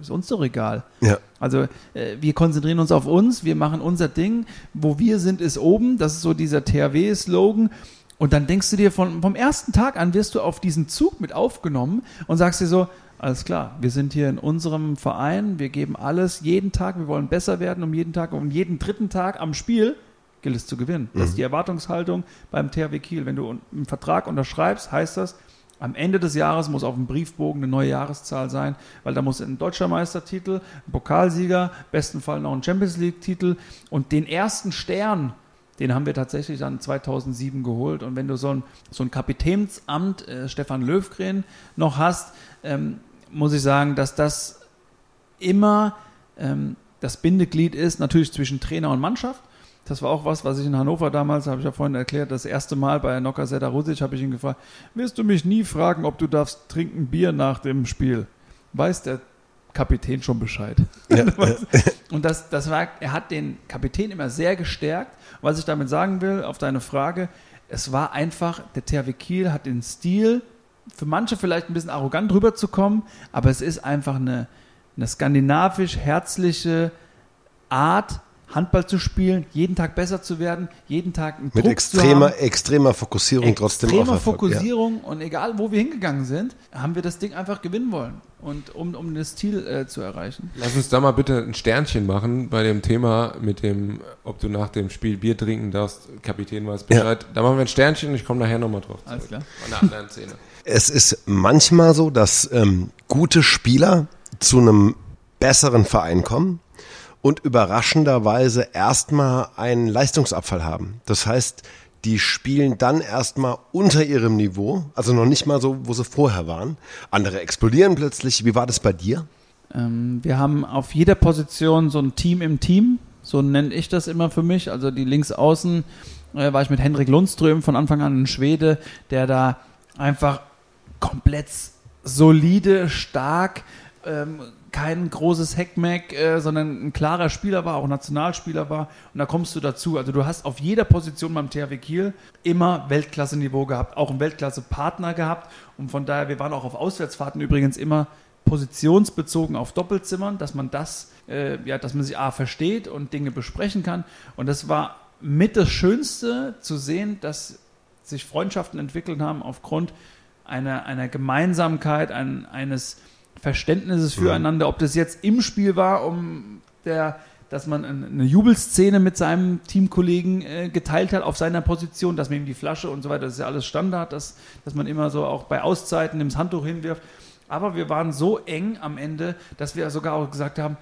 Ist uns doch egal. Ja. Also äh, wir konzentrieren uns auf uns, wir machen unser Ding. Wo wir sind, ist oben. Das ist so dieser THW-Slogan. Und dann denkst du dir, von, vom ersten Tag an wirst du auf diesen Zug mit aufgenommen und sagst dir so, alles klar, wir sind hier in unserem Verein, wir geben alles jeden Tag, wir wollen besser werden, um jeden Tag, um jeden dritten Tag am Spiel gilt es zu gewinnen. Das ist die Erwartungshaltung beim THW Kiel. Wenn du einen Vertrag unterschreibst, heißt das, am Ende des Jahres muss auf dem Briefbogen eine neue Jahreszahl sein, weil da muss ein deutscher Meistertitel, ein Pokalsieger, besten Fall noch ein Champions League-Titel und den ersten Stern, den haben wir tatsächlich dann 2007 geholt. Und wenn du so ein, so ein Kapitänsamt, äh, Stefan Löwgren, noch hast, ähm, muss ich sagen, dass das immer ähm, das Bindeglied ist, natürlich zwischen Trainer und Mannschaft. Das war auch was, was ich in Hannover damals, habe ich ja vorhin erklärt, das erste Mal bei Nocker Seta Rusic habe ich ihn gefragt, wirst du mich nie fragen, ob du darfst trinken Bier nach dem Spiel? Weiß der Kapitän schon Bescheid. Ja, und das, das war, er hat den Kapitän immer sehr gestärkt. Was ich damit sagen will, auf deine Frage, es war einfach, der THW Kiel hat den Stil, für manche vielleicht ein bisschen arrogant rüberzukommen, aber es ist einfach eine, eine skandinavisch herzliche Art, Handball zu spielen, jeden Tag besser zu werden, jeden Tag einen Mit Druck extremer, zu haben. extremer Fokussierung extremer trotzdem auf Extremer Fokussierung ja. und egal wo wir hingegangen sind, haben wir das Ding einfach gewinnen wollen und um, um das Ziel äh, zu erreichen. Lass uns da mal bitte ein Sternchen machen bei dem Thema mit dem, ob du nach dem Spiel Bier trinken darfst, Kapitän weiß Bescheid. Ja. Da machen wir ein Sternchen und ich komme nachher nochmal drauf. Alles klar. Von der anderen Szene. Es ist manchmal so, dass ähm, gute Spieler zu einem besseren Verein kommen und überraschenderweise erstmal einen Leistungsabfall haben. Das heißt, die spielen dann erstmal unter ihrem Niveau, also noch nicht mal so, wo sie vorher waren. Andere explodieren plötzlich. Wie war das bei dir? Ähm, wir haben auf jeder Position so ein Team im Team, so nenne ich das immer für mich. Also die Linksaußen äh, war ich mit Henrik Lundström von Anfang an ein Schwede, der da einfach komplett solide, stark, ähm, kein großes Heckmeck, äh, sondern ein klarer Spieler war, auch Nationalspieler war. Und da kommst du dazu. Also du hast auf jeder Position beim THW Kiel immer Weltklasse-Niveau gehabt, auch einen Weltklasse-Partner gehabt. Und von daher, wir waren auch auf Auswärtsfahrten übrigens immer positionsbezogen auf Doppelzimmern, dass man das, äh, ja, dass man sich A versteht und Dinge besprechen kann. Und das war mit das Schönste zu sehen, dass sich Freundschaften entwickelt haben aufgrund einer, einer Gemeinsamkeit, ein, eines Verständnisses füreinander, ob das jetzt im Spiel war, um der, dass man eine Jubelszene mit seinem Teamkollegen äh, geteilt hat auf seiner Position, dass man ihm die Flasche und so weiter, das ist ja alles Standard, dass, dass man immer so auch bei Auszeiten ins Handtuch hinwirft. Aber wir waren so eng am Ende, dass wir sogar auch gesagt haben,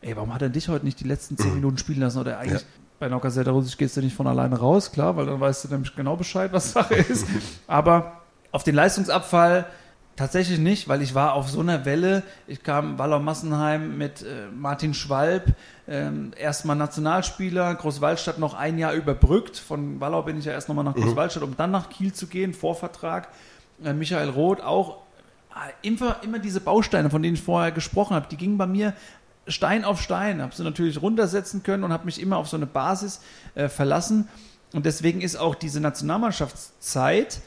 ey, warum hat er dich heute nicht die letzten zehn mhm. Minuten spielen lassen? Oder eigentlich ja. bei Nauka Russisch gehst du nicht von alleine raus, klar, weil dann weißt du nämlich genau Bescheid, was Sache ist. Aber auf den Leistungsabfall Tatsächlich nicht, weil ich war auf so einer Welle. Ich kam Wallau Massenheim mit äh, Martin Schwalb, ähm, erstmal Nationalspieler, Großwaldstadt noch ein Jahr überbrückt. Von Wallau bin ich ja erst nochmal nach mhm. Großwaldstadt, um dann nach Kiel zu gehen, Vorvertrag. Äh, Michael Roth auch. Äh, immer, immer diese Bausteine, von denen ich vorher gesprochen habe, die gingen bei mir Stein auf Stein. Habe sie natürlich runtersetzen können und habe mich immer auf so eine Basis äh, verlassen. Und deswegen ist auch diese Nationalmannschaftszeit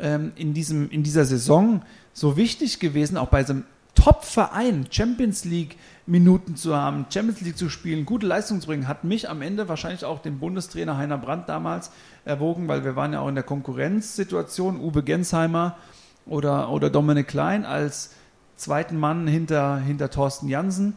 ähm, in, diesem, in dieser Saison so wichtig gewesen, auch bei so einem Top-Verein Champions League Minuten zu haben, Champions League zu spielen, gute Leistung zu bringen, hat mich am Ende wahrscheinlich auch den Bundestrainer Heiner Brandt damals erwogen, weil wir waren ja auch in der Konkurrenzsituation, Uwe Gensheimer oder, oder Dominik Klein als zweiten Mann hinter, hinter Thorsten Jansen.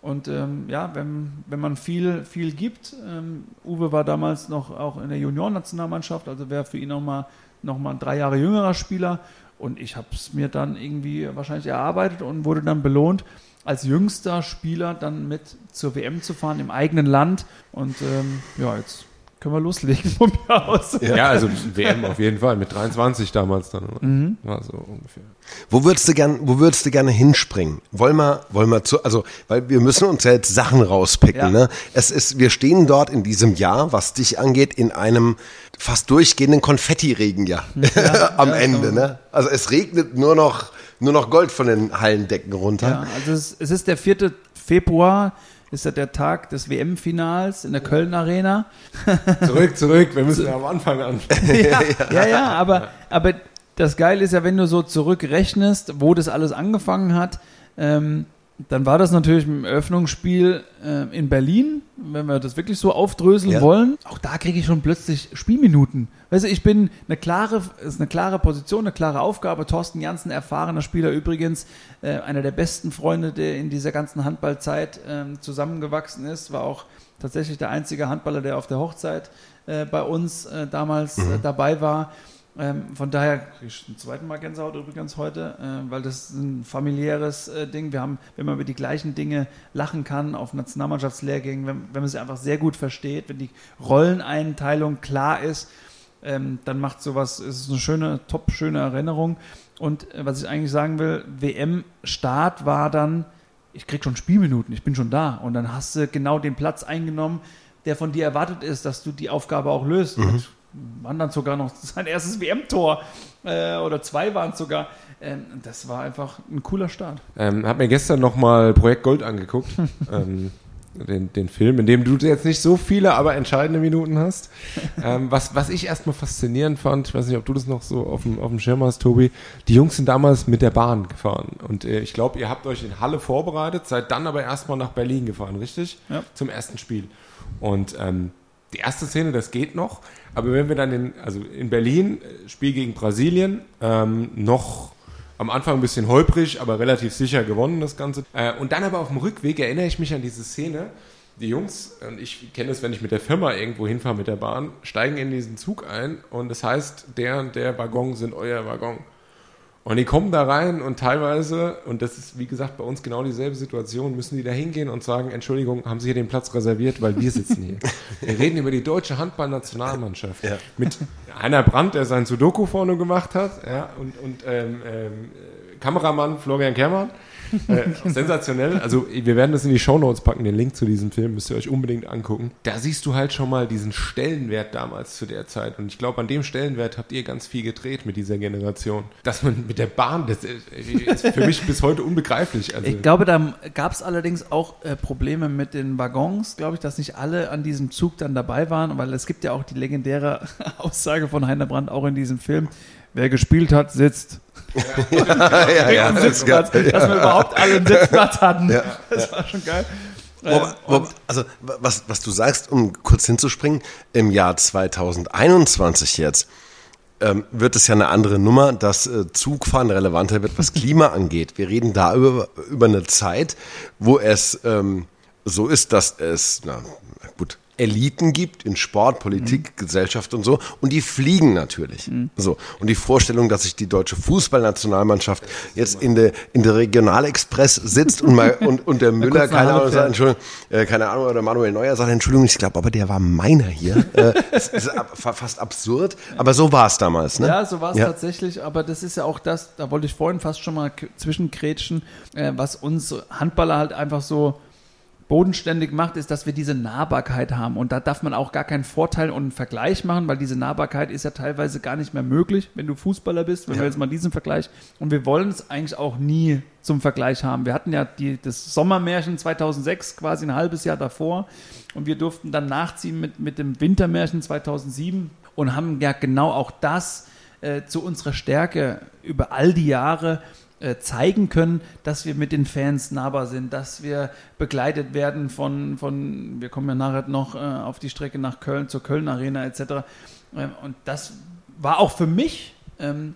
Und ähm, ja, wenn, wenn man viel, viel gibt, ähm, Uwe war damals noch auch in der Juniorennationalmannschaft, also wäre für ihn nochmal noch mal ein drei Jahre jüngerer Spieler. Und ich habe es mir dann irgendwie wahrscheinlich erarbeitet und wurde dann belohnt, als jüngster Spieler dann mit zur WM zu fahren im eigenen Land. Und ähm, ja, jetzt können wir loslegen von mir aus. Ja, also WM auf jeden Fall, mit 23 damals dann. Mhm. War so ungefähr. Wo würdest du gern, wo würdest du gerne hinspringen? Wollen wir, wollen wir zu, also, weil wir müssen uns ja jetzt Sachen rauspicken, ja. ne? Es ist, wir stehen dort in diesem Jahr, was dich angeht, in einem fast durchgehenden Konfettiregen ja, ja am ja, Ende, genau. ne? Also es regnet nur noch, nur noch Gold von den Hallendecken runter. Ja, also es, es ist der 4. Februar ist ja der Tag des WM-Finals in der Köln Arena. zurück, zurück, wir müssen ja am Anfang an. ja, ja, ja, aber, aber das Geile ist ja, wenn du so zurückrechnest, wo das alles angefangen hat, ähm, dann war das natürlich im Eröffnungsspiel äh, in Berlin, wenn wir das wirklich so aufdröseln ja. wollen. Auch da kriege ich schon plötzlich Spielminuten. Weißt du, ich bin eine klare, ist eine klare Position, eine klare Aufgabe. Thorsten Janssen, erfahrener Spieler übrigens, äh, einer der besten Freunde, der in dieser ganzen Handballzeit äh, zusammengewachsen ist, war auch tatsächlich der einzige Handballer, der auf der Hochzeit äh, bei uns äh, damals äh, mhm. dabei war. Ähm, von daher kriege ich zum zweiten Mal Gänsehaut übrigens heute, äh, weil das ist ein familiäres äh, Ding. Wir haben, wenn man über die gleichen Dinge lachen kann auf Nationalmannschaftslehrgängen, wenn, wenn man sie einfach sehr gut versteht, wenn die Rolleneinteilung klar ist, ähm, dann macht sowas, ist es eine schöne, top schöne Erinnerung. Und äh, was ich eigentlich sagen will, WM-Start war dann ich krieg schon Spielminuten, ich bin schon da. Und dann hast du genau den Platz eingenommen, der von dir erwartet ist, dass du die Aufgabe auch löst. Mhm. Waren dann sogar noch sein erstes WM-Tor äh, oder zwei waren es sogar. Ähm, das war einfach ein cooler Start. Ähm, hab mir gestern nochmal Projekt Gold angeguckt. ähm, den, den Film, in dem du jetzt nicht so viele, aber entscheidende Minuten hast. ähm, was, was ich erstmal faszinierend fand, ich weiß nicht, ob du das noch so auf dem, auf dem Schirm hast, Tobi, die Jungs sind damals mit der Bahn gefahren. Und äh, ich glaube, ihr habt euch in Halle vorbereitet, seid dann aber erstmal nach Berlin gefahren, richtig? Ja. Zum ersten Spiel. Und ähm, die erste Szene, das geht noch, aber wenn wir dann in, also in Berlin, äh, Spiel gegen Brasilien, ähm, noch am Anfang ein bisschen holprig, aber relativ sicher gewonnen, das Ganze. Äh, und dann aber auf dem Rückweg erinnere ich mich an diese Szene. Die Jungs, und ich kenne es, wenn ich mit der Firma irgendwo hinfahre mit der Bahn, steigen in diesen Zug ein und das heißt, der und der Waggon sind euer Waggon. Und die kommen da rein und teilweise, und das ist wie gesagt bei uns genau dieselbe Situation, müssen die da hingehen und sagen, Entschuldigung, haben Sie hier den Platz reserviert, weil wir sitzen hier. wir reden über die deutsche Handballnationalmannschaft. Ja. Mit Heiner Brandt, der sein Sudoku vorne gemacht hat, ja, und, und ähm, ähm, Kameramann Florian Kermann äh, sensationell. Also wir werden das in die Shownotes packen, den Link zu diesem Film, müsst ihr euch unbedingt angucken. Da siehst du halt schon mal diesen Stellenwert damals zu der Zeit. Und ich glaube, an dem Stellenwert habt ihr ganz viel gedreht mit dieser Generation. Dass man mit der Bahn, das ist für mich bis heute unbegreiflich. Also ich glaube, da gab es allerdings auch äh, Probleme mit den Waggons, glaube ich, dass nicht alle an diesem Zug dann dabei waren, weil es gibt ja auch die legendäre Aussage von Heiner Brandt auch in diesem Film, wer gespielt hat, sitzt. Ja, ja, ja, das Sitzplatz, dass wir überhaupt alle einen Sitzplatz hatten. Das war schon geil. Wobei, wobei, also was, was du sagst, um kurz hinzuspringen, im Jahr 2021 jetzt ähm, wird es ja eine andere Nummer, dass äh, Zugfahren relevanter wird, was Klima angeht. Wir reden da über, über eine Zeit, wo es ähm, so ist, dass es, na Eliten gibt in Sport, Politik, mhm. Gesellschaft und so. Und die fliegen natürlich. Mhm. So. Und die Vorstellung, dass sich die deutsche Fußballnationalmannschaft jetzt in der, in der Regionalexpress sitzt und mal, und, und der Müller, keine Ahnung, sagt, Entschuldigung, äh, keine Ahnung, oder Manuel Neuer sagt, Entschuldigung, ich glaube, aber der war meiner hier. äh, ist ab, fast absurd. Aber so war es damals, ne? Ja, so war es ja. tatsächlich. Aber das ist ja auch das, da wollte ich vorhin fast schon mal zwischenkrätschen, äh, was uns Handballer halt einfach so, bodenständig macht, ist, dass wir diese Nahbarkeit haben. Und da darf man auch gar keinen Vorteil und einen Vergleich machen, weil diese Nahbarkeit ist ja teilweise gar nicht mehr möglich, wenn du Fußballer bist, wenn ja. wir jetzt mal diesen Vergleich. Und wir wollen es eigentlich auch nie zum Vergleich haben. Wir hatten ja die, das Sommermärchen 2006 quasi ein halbes Jahr davor und wir durften dann nachziehen mit, mit dem Wintermärchen 2007 und haben ja genau auch das äh, zu unserer Stärke über all die Jahre äh, zeigen können, dass wir mit den Fans nahbar sind, dass wir begleitet werden von, von wir kommen ja nachher noch äh, auf die Strecke nach Köln, zur Köln Arena etc. Ähm, und das war auch für mich ähm,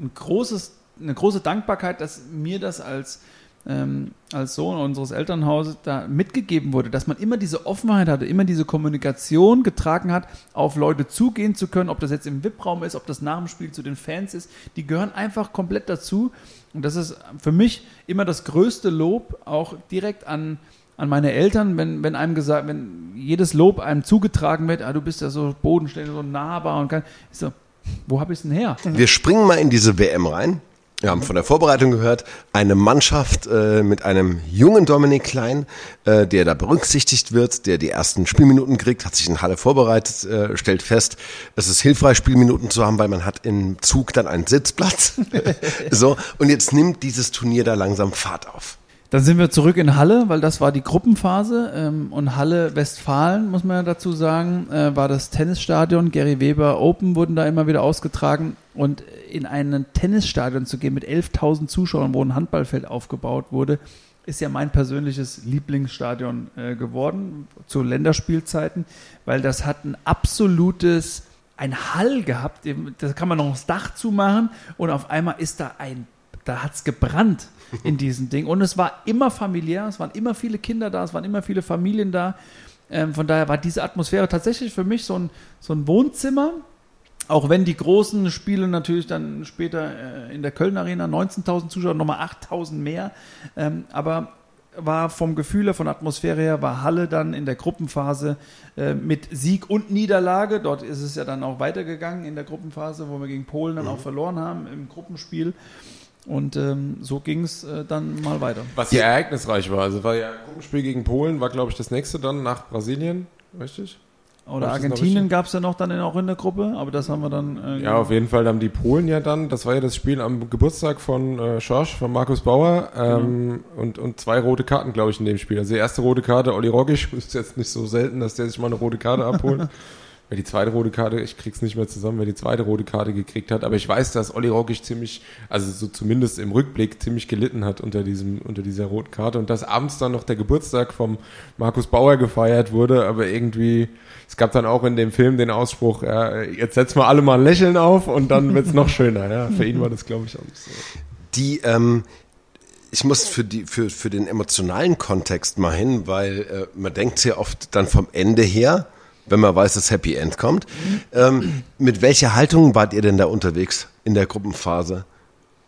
ein großes, eine große Dankbarkeit, dass mir das als ähm, als Sohn unseres Elternhauses da mitgegeben wurde, dass man immer diese Offenheit hatte, immer diese Kommunikation getragen hat, auf Leute zugehen zu können, ob das jetzt im VIP-Raum ist, ob das nach dem Spiel zu den Fans ist, die gehören einfach komplett dazu. Und das ist für mich immer das größte Lob, auch direkt an, an meine Eltern, wenn, wenn einem gesagt, wenn jedes Lob einem zugetragen wird, ah, du bist ja so bodenständig, so nahbar und kann, ich so, wo habe ich es denn her? Wir springen mal in diese WM rein. Wir haben von der Vorbereitung gehört, eine Mannschaft äh, mit einem jungen Dominik Klein, äh, der da berücksichtigt wird, der die ersten Spielminuten kriegt, hat sich in Halle vorbereitet, äh, stellt fest, es ist hilfreich, Spielminuten zu haben, weil man hat im Zug dann einen Sitzplatz. so, und jetzt nimmt dieses Turnier da langsam Fahrt auf. Dann sind wir zurück in Halle, weil das war die Gruppenphase. Ähm, und Halle Westfalen, muss man ja dazu sagen, äh, war das Tennisstadion. Gary Weber Open wurden da immer wieder ausgetragen. Und in ein Tennisstadion zu gehen mit 11.000 Zuschauern, wo ein Handballfeld aufgebaut wurde, ist ja mein persönliches Lieblingsstadion äh, geworden zu Länderspielzeiten, weil das hat ein absolutes, ein Hall gehabt. Da kann man noch das Dach zumachen und auf einmal ist da ein, da hat es gebrannt in diesem Ding. Und es war immer familiär, es waren immer viele Kinder da, es waren immer viele Familien da. Ähm, von daher war diese Atmosphäre tatsächlich für mich so ein, so ein Wohnzimmer. Auch wenn die großen Spiele natürlich dann später äh, in der Köln Arena 19.000 Zuschauer, nochmal 8.000 mehr. Ähm, aber war vom Gefühl von Atmosphäre her, war Halle dann in der Gruppenphase äh, mit Sieg und Niederlage. Dort ist es ja dann auch weitergegangen in der Gruppenphase, wo wir gegen Polen dann mhm. auch verloren haben im Gruppenspiel. Und ähm, so ging es äh, dann mal weiter. Was ja ereignisreich war. Also war ja Gruppenspiel gegen Polen, war glaube ich das nächste dann nach Brasilien, richtig? Oder Argentinien gab es ja noch dann auch in der Gruppe, aber das haben wir dann. Äh, Ja, auf jeden Fall haben die Polen ja dann, das war ja das Spiel am Geburtstag von äh, Schorsch, von Markus Bauer ähm, und, und zwei rote Karten, glaube ich, in dem Spiel. Also die erste rote Karte, Olli Rogisch, ist jetzt nicht so selten, dass der sich mal eine rote Karte abholt. Wer die zweite rote Karte, ich krieg's nicht mehr zusammen, wer die zweite rote Karte gekriegt hat, aber ich weiß, dass Olli Rogisch ziemlich, also so zumindest im Rückblick ziemlich gelitten hat unter diesem, unter dieser roten Karte und dass abends dann noch der Geburtstag vom Markus Bauer gefeiert wurde, aber irgendwie, es gab dann auch in dem Film den Ausspruch, ja, jetzt setzen wir alle mal ein Lächeln auf und dann wird's noch schöner, ja. Für ihn war das, glaube ich, auch so. Die, ähm, ich muss für, die, für, für den emotionalen Kontext mal hin, weil äh, man denkt sehr oft dann vom Ende her, wenn man weiß, dass Happy End kommt. Ähm, mit welcher Haltung wart ihr denn da unterwegs in der Gruppenphase?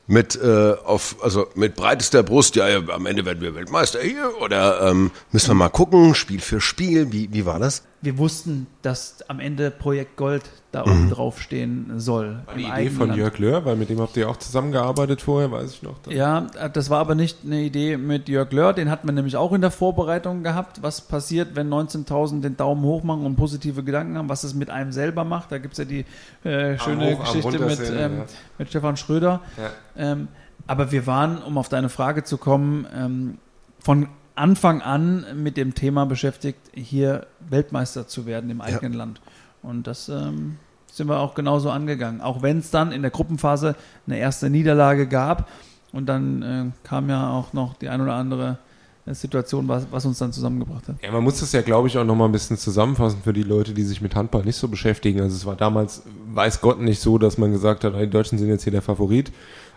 Mit äh, auf also mit breitester Brust, ja, ja, am Ende werden wir Weltmeister hier oder ähm, müssen wir mal gucken, Spiel für Spiel, wie, wie war das? Wir wussten, dass am Ende Projekt Gold da oben drauf stehen soll. War die Idee von Land. Jörg Löhr, weil mit dem habt ihr auch zusammengearbeitet vorher, weiß ich noch. Ja, das war aber nicht eine Idee mit Jörg Löhr, den hatten wir nämlich auch in der Vorbereitung gehabt. Was passiert, wenn 19.000 den Daumen hoch machen und positive Gedanken haben, was es mit einem selber macht. Da gibt es ja die äh, schöne Hoch, Geschichte mit, ähm, ja. mit Stefan Schröder. Ja. Ähm, aber wir waren, um auf deine Frage zu kommen, ähm, von Anfang an mit dem Thema beschäftigt, hier Weltmeister zu werden im eigenen Land. Und das ähm, sind wir auch genauso angegangen. Auch wenn es dann in der Gruppenphase eine erste Niederlage gab. Und dann äh, kam ja auch noch die ein oder andere äh, Situation, was, was uns dann zusammengebracht hat. Ja, man muss das ja, glaube ich, auch nochmal ein bisschen zusammenfassen für die Leute, die sich mit Handball nicht so beschäftigen. Also es war damals, weiß Gott, nicht so, dass man gesagt hat, die Deutschen sind jetzt hier der Favorit.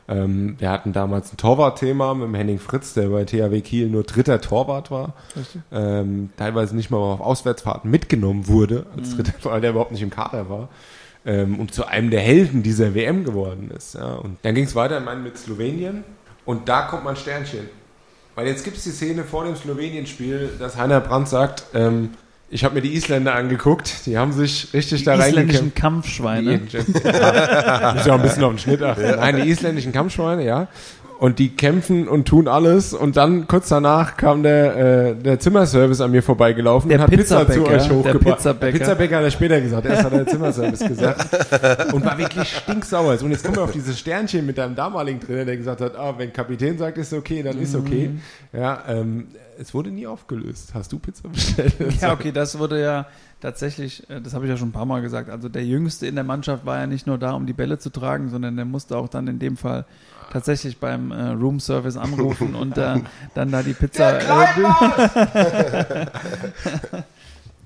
Ähm, wir hatten damals ein Torwartthema mit dem Henning Fritz, der bei THW Kiel nur dritter Torwart war. Ähm, teilweise nicht mal auf Auswärtsfahrten mitgenommen wurde, als dritter, weil der überhaupt nicht im Kader war. Ähm, und zu einem der Helden dieser WM geworden ist. Ja. Und dann ging es weiter, meine, mit Slowenien. Und da kommt mein Sternchen. Weil jetzt gibt es die Szene vor dem Slowenien-Spiel, dass Heiner Brandt sagt, ähm, ich habe mir die Isländer angeguckt, die haben sich richtig Die da isländischen reingekämpft. Kampfschweine. Die, ja, muss ja auch ein bisschen auf den Schnitt achten. Nein, die isländischen Kampfschweine, ja. Und die kämpfen und tun alles. Und dann kurz danach kam der, äh, der Zimmerservice an mir vorbeigelaufen Der und hat Pizza zu euch der hochgebracht. Pizzabäcker. Pizzabäcker hat er später gesagt. Erst hat er der Zimmerservice gesagt. Und war wirklich stinksauer. Und jetzt kommen wir auf dieses Sternchen mit deinem damaligen Trainer, der gesagt hat, ah, wenn Kapitän sagt, ist okay, dann ist okay. Mhm. Ja, ähm, es wurde nie aufgelöst. Hast du Pizza bestellt? Ja, okay, das wurde ja tatsächlich, äh, das habe ich ja schon ein paar Mal gesagt, also der Jüngste in der Mannschaft war ja nicht nur da, um die Bälle zu tragen, sondern der musste auch dann in dem Fall tatsächlich beim äh, Room Service anrufen und äh, dann da die Pizza. Äh,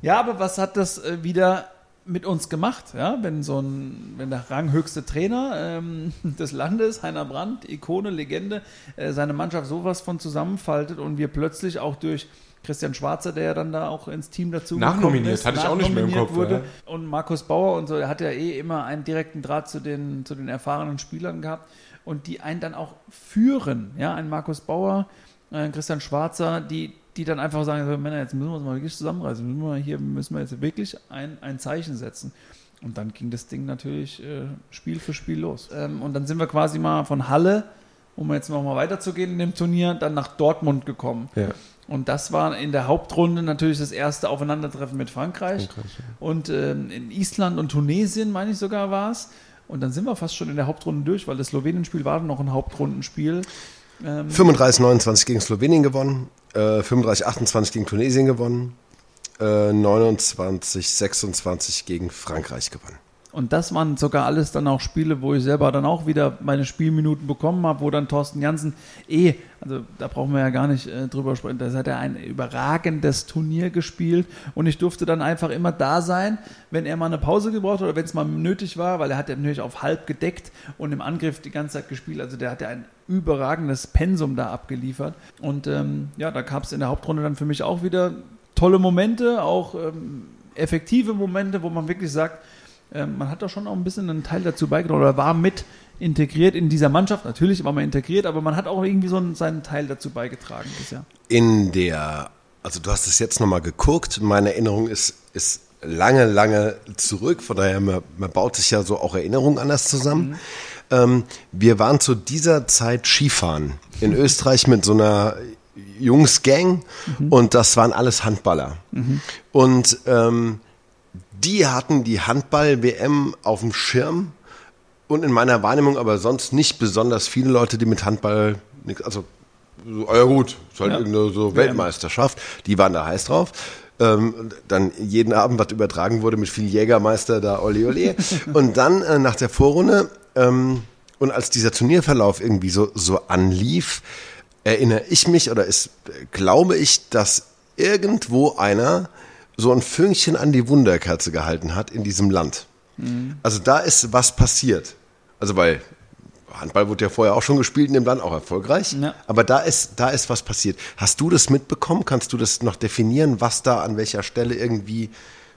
ja, aber was hat das äh, wieder mit uns gemacht, ja, wenn so ein, wenn der ranghöchste Trainer ähm, des Landes, Heiner Brandt, Ikone, Legende, äh, seine Mannschaft sowas von zusammenfaltet und wir plötzlich auch durch Christian Schwarzer, der ja dann da auch ins Team dazu Nachnominiert, ist, hatte ich auch nicht mehr im Kopf, wurde. Und Markus Bauer und so, er hat ja eh immer einen direkten Draht zu den, zu den erfahrenen Spielern gehabt und die einen dann auch führen, ja, ein Markus Bauer, ein Christian Schwarzer, die, die dann einfach sagen, so, Männer, jetzt müssen wir uns mal wirklich zusammenreißen, müssen wir hier müssen wir jetzt wirklich ein, ein Zeichen setzen. Und dann ging das Ding natürlich äh, Spiel für Spiel los. Ähm, und dann sind wir quasi mal von Halle, um jetzt nochmal weiterzugehen in dem Turnier, dann nach Dortmund gekommen. Ja. Und das war in der Hauptrunde natürlich das erste Aufeinandertreffen mit Frankreich. Frankreich, ja. Und ähm, in Island und Tunesien, meine ich sogar, war es. Und dann sind wir fast schon in der Hauptrunde durch, weil das Slowenien-Spiel war noch ein Hauptrundenspiel. Ähm, 35, 29 gegen Slowenien gewonnen, äh, 35, 28 gegen Tunesien gewonnen, äh, 29, 26 gegen Frankreich gewonnen. Und das waren sogar alles dann auch Spiele, wo ich selber dann auch wieder meine Spielminuten bekommen habe, wo dann Thorsten Janssen eh, also da brauchen wir ja gar nicht äh, drüber sprechen, da hat er ein überragendes Turnier gespielt und ich durfte dann einfach immer da sein, wenn er mal eine Pause gebraucht hat oder wenn es mal nötig war, weil er hat ja natürlich auf halb gedeckt und im Angriff die ganze Zeit gespielt, also der hat ja ein überragendes Pensum da abgeliefert und ähm, ja, da gab es in der Hauptrunde dann für mich auch wieder tolle Momente, auch ähm, effektive Momente, wo man wirklich sagt, man hat da schon auch ein bisschen einen Teil dazu beigetragen oder war mit integriert in dieser Mannschaft. Natürlich war man integriert, aber man hat auch irgendwie so einen, seinen Teil dazu beigetragen bisher. In der, also du hast es jetzt nochmal geguckt, meine Erinnerung ist, ist lange, lange zurück, von daher, man, man baut sich ja so auch Erinnerungen anders zusammen. Ähm, wir waren zu dieser Zeit Skifahren in Österreich mit so einer Jungsgang mhm. und das waren alles Handballer. Mhm. Und ähm, die hatten die Handball-WM auf dem Schirm und in meiner Wahrnehmung aber sonst nicht besonders viele Leute, die mit Handball, also, ja gut, ist halt ja. irgendeine so Weltmeisterschaft, die waren da heiß drauf. Ähm, dann jeden Abend was übertragen wurde mit viel Jägermeister da, Oli Oli. und dann äh, nach der Vorrunde ähm, und als dieser Turnierverlauf irgendwie so, so anlief, erinnere ich mich oder ist, glaube ich, dass irgendwo einer so ein Fünkchen an die Wunderkerze gehalten hat in diesem Land. Mhm. Also da ist was passiert. Also weil Handball wurde ja vorher auch schon gespielt in dem Land, auch erfolgreich. Ja. Aber da ist, da ist was passiert. Hast du das mitbekommen? Kannst du das noch definieren, was da an welcher Stelle irgendwie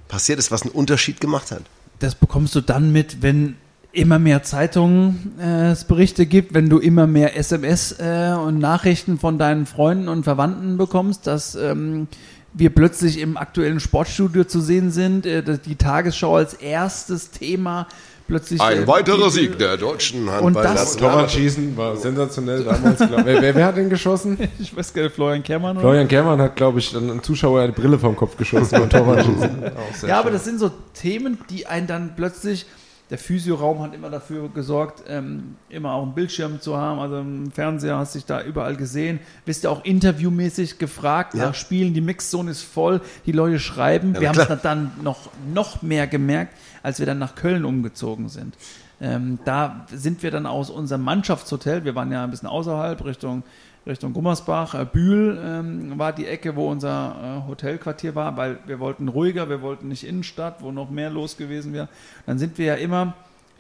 passiert ist, was einen Unterschied gemacht hat? Das bekommst du dann mit, wenn immer mehr Zeitungen äh, es Berichte gibt, wenn du immer mehr SMS äh, und Nachrichten von deinen Freunden und Verwandten bekommst, dass ähm, wir plötzlich im aktuellen Sportstudio zu sehen sind, äh, die Tagesschau als erstes Thema plötzlich. Ein äh, weiterer Sieg der deutschen Handballer. Das Torwartschießen war sensationell damals. wer, wer, wer, hat den geschossen? ich weiß gar nicht, Florian Kermann. Florian Kermann hat, glaube ich, einen Zuschauer eine Brille vom Kopf geschossen beim Torwartschießen. ja, schön. aber das sind so Themen, die einen dann plötzlich der Physioraum hat immer dafür gesorgt, ähm, immer auch einen Bildschirm zu haben. Also im Fernseher hast du dich da überall gesehen. Bist ja auch interviewmäßig gefragt ja. nach Spielen. Die Mixzone ist voll, die Leute schreiben. Ja, wir haben es dann noch, noch mehr gemerkt, als wir dann nach Köln umgezogen sind. Ähm, da sind wir dann aus unserem Mannschaftshotel, wir waren ja ein bisschen außerhalb, Richtung Richtung Gummersbach. Äh, Bühl ähm, war die Ecke, wo unser äh, Hotelquartier war, weil wir wollten ruhiger, wir wollten nicht Innenstadt, wo noch mehr los gewesen wäre. Dann sind wir ja immer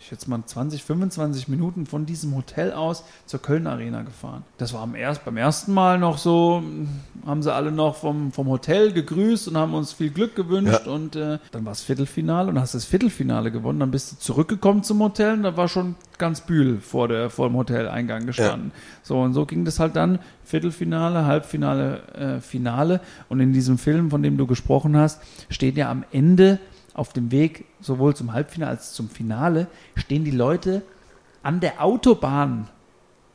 ich schätze mal 20, 25 Minuten von diesem Hotel aus zur Köln Arena gefahren. Das war am erst, beim ersten Mal noch so, haben sie alle noch vom, vom Hotel gegrüßt und haben uns viel Glück gewünscht ja. und äh, dann war es Viertelfinale und hast das Viertelfinale gewonnen. Dann bist du zurückgekommen zum Hotel und da war schon ganz Bühl vor, der, vor dem Hoteleingang gestanden. Ja. So und so ging das halt dann Viertelfinale, Halbfinale, äh, Finale und in diesem Film, von dem du gesprochen hast, steht ja am Ende auf dem Weg sowohl zum Halbfinale als zum Finale stehen die Leute an der Autobahn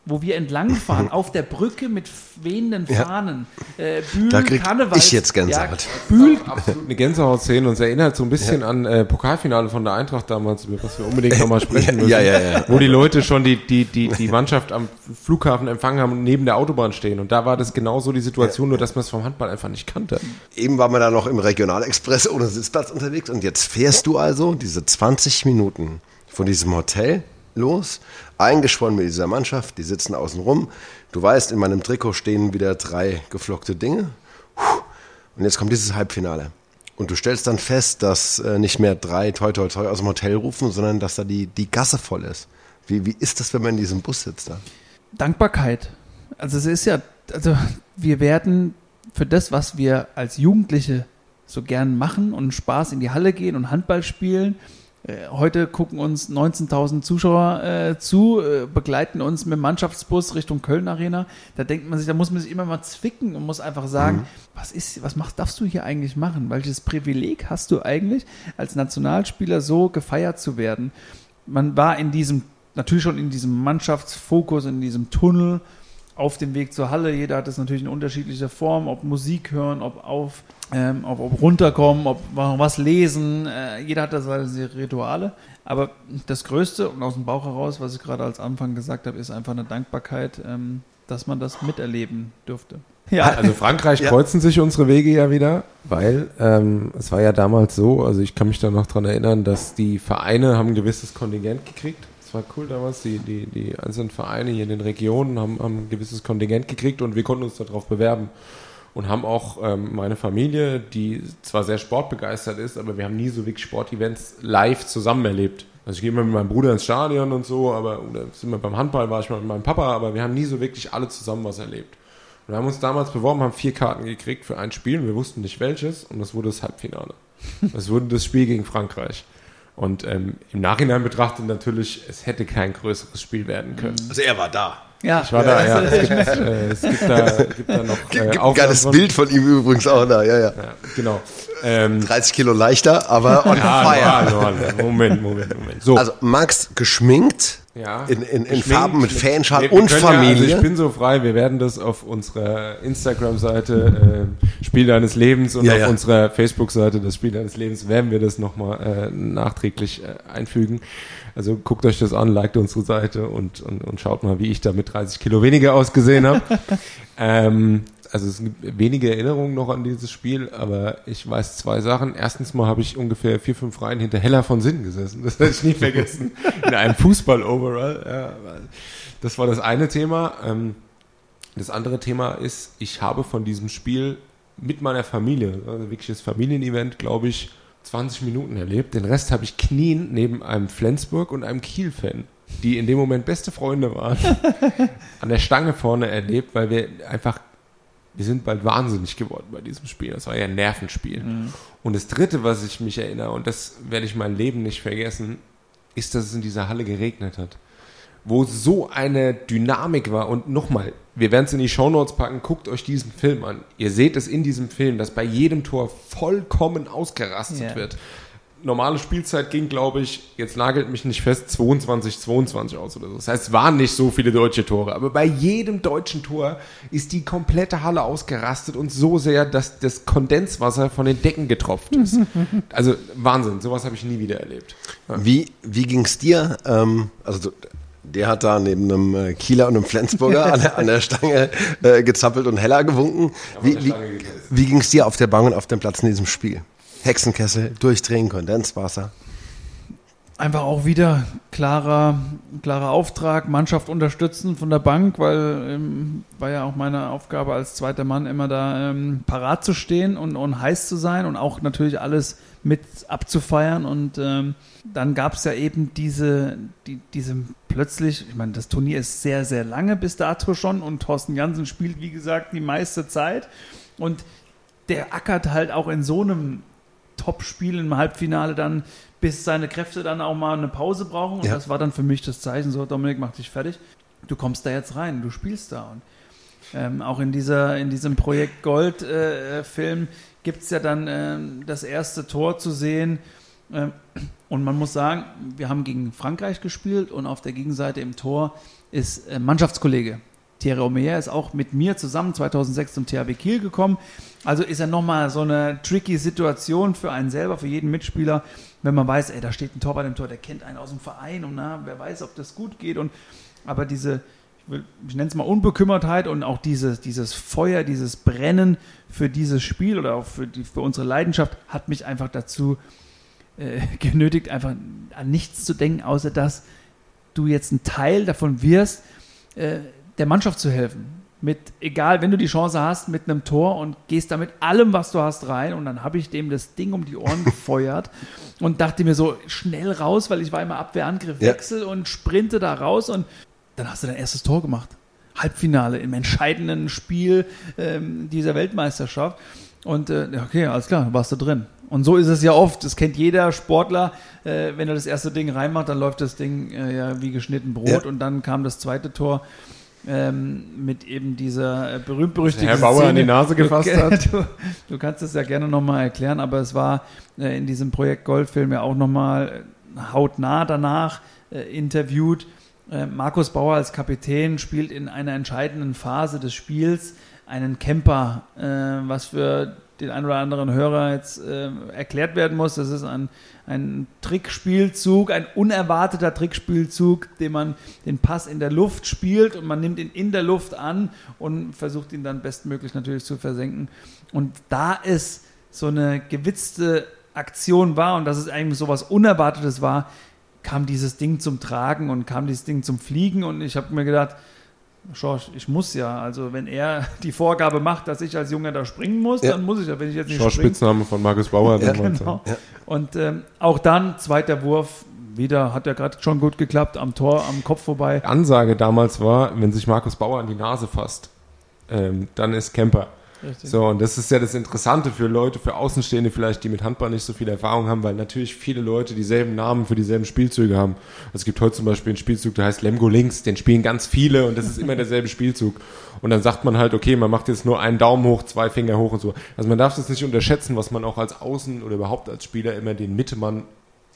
wo wir entlangfahren, auf der Brücke mit wehenden Fahnen. Ja. Äh, Bühl, da krieg Karneval. ich jetzt Gänsehaut. Ja, Bühl. Absolut eine Gänsehautszene und es erinnert so ein bisschen ja. an äh, Pokalfinale von der Eintracht damals, über was wir unbedingt nochmal sprechen müssen. Ja, ja, ja. Wo die Leute schon die, die, die, die Mannschaft am Flughafen empfangen haben und neben der Autobahn stehen. Und da war das genauso die Situation, nur dass man es vom Handball einfach nicht kannte. Eben waren wir da noch im Regionalexpress ohne Sitzplatz unterwegs und jetzt fährst du also diese 20 Minuten von diesem Hotel los, eingeschworen mit dieser Mannschaft, die sitzen außen rum. Du weißt, in meinem Trikot stehen wieder drei geflockte Dinge. Und jetzt kommt dieses Halbfinale. Und du stellst dann fest, dass äh, nicht mehr drei toi toi toi aus dem Hotel rufen, sondern dass da die, die Gasse voll ist. Wie, wie ist das, wenn man in diesem Bus sitzt da? Dankbarkeit. Also es ist ja, also wir werden für das, was wir als Jugendliche so gern machen und Spaß in die Halle gehen und Handball spielen, heute gucken uns 19.000 Zuschauer äh, zu, äh, begleiten uns mit dem Mannschaftsbus Richtung Köln Arena. Da denkt man sich, da muss man sich immer mal zwicken und muss einfach sagen, mhm. was ist, was machst, darfst du hier eigentlich machen? Welches Privileg hast du eigentlich, als Nationalspieler so gefeiert zu werden? Man war in diesem, natürlich schon in diesem Mannschaftsfokus, in diesem Tunnel auf dem Weg zur Halle. Jeder hat das natürlich in unterschiedlicher Form, ob Musik hören, ob auf ähm, ob, ob, runterkommen, ob was lesen. Äh, jeder hat da seine Rituale. Aber das Größte und aus dem Bauch heraus, was ich gerade als Anfang gesagt habe, ist einfach eine Dankbarkeit, ähm, dass man das miterleben dürfte. Ja. Also Frankreich ja. kreuzen sich unsere Wege ja wieder, weil ähm, es war ja damals so, also ich kann mich da noch dran erinnern, dass die Vereine haben ein gewisses Kontingent gekriegt. Das war cool damals, die, die, die einzelnen Vereine hier in den Regionen haben, haben ein gewisses Kontingent gekriegt und wir konnten uns darauf bewerben und haben auch ähm, meine Familie, die zwar sehr sportbegeistert ist, aber wir haben nie so wirklich Sportevents live zusammen erlebt. Also ich gehe immer mit meinem Bruder ins Stadion und so, aber oder sind wir beim Handball, war ich mal mit meinem Papa, aber wir haben nie so wirklich alle zusammen was erlebt. Und wir haben uns damals beworben, haben vier Karten gekriegt für ein Spiel, wir wussten nicht welches und das wurde das Halbfinale. Das wurde das Spiel gegen Frankreich. Und ähm, im Nachhinein betrachtet natürlich, es hätte kein größeres Spiel werden können. Also er war da. Ja, ich war da, ja. Es gibt, äh, es gibt, da, gibt da noch. Äh, gibt ein geiles Bild von ihm übrigens auch da, ja, ja. ja genau. Ähm, 30 Kilo leichter, aber on ja, fire. No, no, Moment, Moment, Moment. So. Also Max geschminkt, Ja. In, in, in Farben mit Fanschal und Familie. Ja, also ich bin so frei, wir werden das auf unserer Instagram-Seite äh, Spiel deines Lebens und ja, auf ja. unserer Facebook-Seite das Spiel deines Lebens werden wir das nochmal äh, nachträglich äh, einfügen. Also guckt euch das an, liked unsere Seite und, und, und schaut mal, wie ich da mit 30 Kilo weniger ausgesehen habe. ähm, also es gibt wenige Erinnerungen noch an dieses Spiel, aber ich weiß zwei Sachen. Erstens mal habe ich ungefähr vier, fünf Reihen hinter Heller von Sinn gesessen. Das werde ich nie vergessen. In einem Fußball-Overall. Ja, das war das eine Thema. Ähm, das andere Thema ist, ich habe von diesem Spiel mit meiner Familie, also wirkliches Familienevent, glaube ich, 20 Minuten erlebt. Den Rest habe ich knien neben einem Flensburg und einem Kiel-Fan, die in dem Moment beste Freunde waren, an der Stange vorne erlebt, weil wir einfach wir sind bald wahnsinnig geworden bei diesem Spiel. Das war ja ein Nervenspiel. Mhm. Und das Dritte, was ich mich erinnere, und das werde ich mein Leben nicht vergessen, ist, dass es in dieser Halle geregnet hat. Wo so eine Dynamik war. Und nochmal, wir werden es in die Shownotes packen, guckt euch diesen Film an. Ihr seht es in diesem Film, dass bei jedem Tor vollkommen ausgerastet yeah. wird normale Spielzeit ging, glaube ich, jetzt nagelt mich nicht fest, 22, 22 aus oder so. Das heißt, es waren nicht so viele deutsche Tore. Aber bei jedem deutschen Tor ist die komplette Halle ausgerastet und so sehr, dass das Kondenswasser von den Decken getropft ist. also Wahnsinn, sowas habe ich nie wieder erlebt. Ja. Wie, wie ging es dir? Ähm, also der hat da neben einem äh, Kieler und einem Flensburger an, der, an der Stange äh, gezappelt und heller gewunken. Wie, wie, wie ging es dir auf der Bank und auf dem Platz in diesem Spiel? Hexenkessel, durchdrehen, Kondenswasser. Einfach auch wieder klarer, klarer Auftrag, Mannschaft unterstützen von der Bank, weil ähm, war ja auch meine Aufgabe als zweiter Mann immer da ähm, parat zu stehen und, und heiß zu sein und auch natürlich alles mit abzufeiern. Und ähm, dann gab es ja eben diese, die, diese plötzlich, ich meine, das Turnier ist sehr, sehr lange bis dato schon und Thorsten Jansen spielt, wie gesagt, die meiste Zeit. Und der ackert halt auch in so einem Top-Spiel im Halbfinale dann, bis seine Kräfte dann auch mal eine Pause brauchen. Und ja. das war dann für mich das Zeichen, so Dominik, mach dich fertig. Du kommst da jetzt rein, du spielst da. Und ähm, auch in, dieser, in diesem Projekt Gold-Film äh, gibt es ja dann äh, das erste Tor zu sehen. Äh, und man muss sagen, wir haben gegen Frankreich gespielt und auf der Gegenseite im Tor ist äh, Mannschaftskollege Thierry Omeyer ist auch mit mir zusammen 2006 zum THW Kiel gekommen. Also ist er nochmal so eine tricky Situation für einen selber, für jeden Mitspieler, wenn man weiß, ey, da steht ein Tor bei dem Tor, der kennt einen aus dem Verein und na, wer weiß, ob das gut geht. Und, aber diese, ich, will, ich nenne es mal Unbekümmertheit und auch dieses, dieses Feuer, dieses Brennen für dieses Spiel oder auch für, die, für unsere Leidenschaft hat mich einfach dazu äh, genötigt, einfach an nichts zu denken, außer dass du jetzt ein Teil davon wirst, äh, der Mannschaft zu helfen. Mit, egal, wenn du die Chance hast, mit einem Tor und gehst da mit allem, was du hast, rein. Und dann habe ich dem das Ding um die Ohren gefeuert und dachte mir so, schnell raus, weil ich war immer Abwehrangriff, ja. Wechsel und sprinte da raus. Und dann hast du dein erstes Tor gemacht. Halbfinale im entscheidenden Spiel ähm, dieser Weltmeisterschaft. Und äh, okay, alles klar, warst du drin. Und so ist es ja oft. Das kennt jeder Sportler. Äh, wenn er das erste Ding reinmacht, dann läuft das Ding äh, ja wie geschnitten Brot. Ja. Und dann kam das zweite Tor ähm, mit eben dieser äh, berühmt-berüchtigten Herr Bauer Szene. an die Nase gefasst du, hat. Du, du kannst es ja gerne nochmal erklären, aber es war äh, in diesem Projekt Goldfilm ja auch nochmal äh, hautnah danach äh, interviewt. Äh, Markus Bauer als Kapitän spielt in einer entscheidenden Phase des Spiels einen Camper, äh, was für den einen oder anderen Hörer jetzt äh, erklärt werden muss. Das ist ein, ein Trickspielzug, ein unerwarteter Trickspielzug, den man den Pass in der Luft spielt und man nimmt ihn in der Luft an und versucht ihn dann bestmöglich natürlich zu versenken. Und da es so eine gewitzte Aktion war und dass es eigentlich so was Unerwartetes war, kam dieses Ding zum Tragen und kam dieses Ding zum Fliegen und ich habe mir gedacht, Schorsch, ich muss ja. Also wenn er die Vorgabe macht, dass ich als Junge da springen muss, ja. dann muss ich ja, wenn ich jetzt nicht Schorsch Spitzname von Markus Bauer. Ja, genau. Ja. Und ähm, auch dann, zweiter Wurf, wieder hat ja gerade schon gut geklappt, am Tor, am Kopf vorbei. Ansage damals war, wenn sich Markus Bauer an die Nase fasst, ähm, dann ist Camper. Richtig. So, und das ist ja das Interessante für Leute, für Außenstehende vielleicht, die mit Handball nicht so viel Erfahrung haben, weil natürlich viele Leute dieselben Namen für dieselben Spielzüge haben. Es gibt heute zum Beispiel einen Spielzug, der heißt Lemgo Links, den spielen ganz viele und das ist immer derselbe Spielzug. Und dann sagt man halt, okay, man macht jetzt nur einen Daumen hoch, zwei Finger hoch und so. Also man darf das nicht unterschätzen, was man auch als Außen oder überhaupt als Spieler immer den Mittemann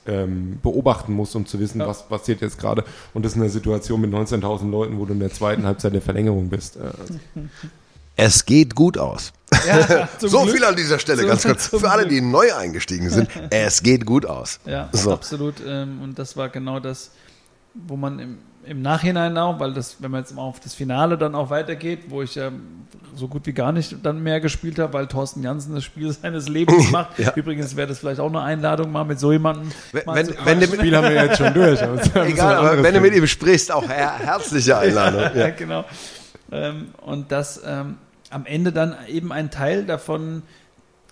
ähm, beobachten musst, um zu wissen, Ja. was passiert jetzt gerade. Und das in einer Situation mit 19.000 Leuten, wo du in der zweiten Halbzeit der Verlängerung bist. Äh, Es geht gut aus. Ja, so Glück. viel an dieser Stelle, Zum- ganz kurz. Für alle, die neu eingestiegen sind, es geht gut aus. Ja, So. absolut. Ähm, und das war genau das, wo man im, im Nachhinein auch, weil das, wenn man jetzt mal auf das Finale dann auch weitergeht, wo ich ja so gut wie gar nicht dann mehr gespielt habe, weil Thorsten Janssen das Spiel seines Lebens macht. Ja. Übrigens wäre das vielleicht auch eine Einladung, mal mit so jemandem. Wenn- mal wenn- wenn Spiel haben wir jetzt schon durch. Egal, aber wenn du mit ihm sprichst, auch her herzliche Einladung. ja, Ja. genau. Ähm, und das ähm, am Ende dann eben ein Teil davon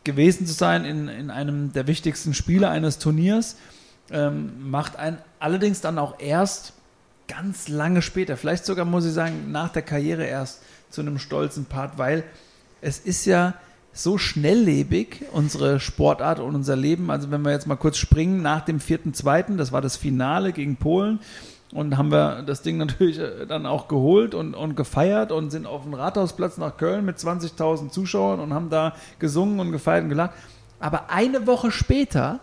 gewesen zu sein in, in einem der wichtigsten Spiele eines Turniers, ähm, macht einen allerdings dann auch erst ganz lange später, vielleicht sogar muss ich sagen, nach der Karriere erst zu einem stolzen Part, weil es ist ja so schnelllebig, unsere Sportart und unser Leben. Also wenn wir jetzt mal kurz springen, nach dem 4.2., das war das Finale gegen Polen, und haben wir das Ding natürlich äh, dann auch geholt und, und gefeiert und sind auf dem Rathausplatz nach Köln mit 20.000 Zuschauern und haben da gesungen und gefeiert und gelacht. Aber eine Woche später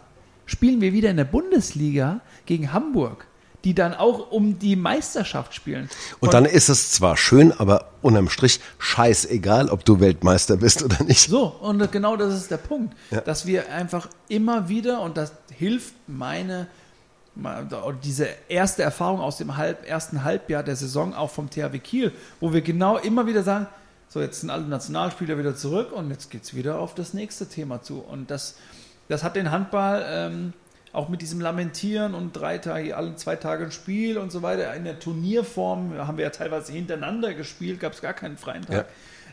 spielen wir wieder in der Bundesliga gegen Hamburg, die dann auch um die Meisterschaft spielen. Und dann ist es zwar schön, aber unterm Strich scheißegal, ob du Weltmeister bist oder nicht. So, und genau das ist der Punkt, Ja. dass wir einfach immer wieder, und das hilft meine, diese erste Erfahrung aus dem halb, ersten Halbjahr der Saison auch vom THW Kiel, wo wir genau immer wieder sagen, so jetzt sind alle Nationalspieler wieder zurück und jetzt geht es wieder auf das nächste Thema zu. Und das, das hat den Handball ähm, auch mit diesem Lamentieren und drei Tage, alle zwei Tage ein Spiel und so weiter, in der Turnierform haben wir ja teilweise hintereinander gespielt, gab es gar keinen freien Tag.